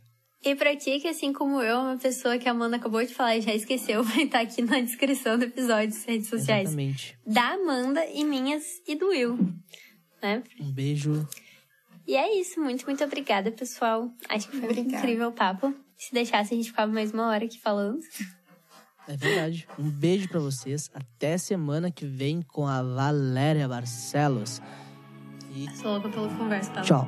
E pra ti, que assim como eu, uma pessoa que a Amanda acabou de falar e já esqueceu, *laughs* vai estar aqui na descrição do episódio, as redes sociais Exatamente. da Amanda e minhas e do Will. Né? Um beijo. E é isso, muito, muito obrigada, pessoal. Acho que foi um Obrigada. incrível papo. Se deixasse, a gente ficava mais uma hora aqui falando. É verdade. Um beijo pra vocês. Até semana que vem com a Valéria Barcelos. E Sou louca pela conversa, tá? tchau.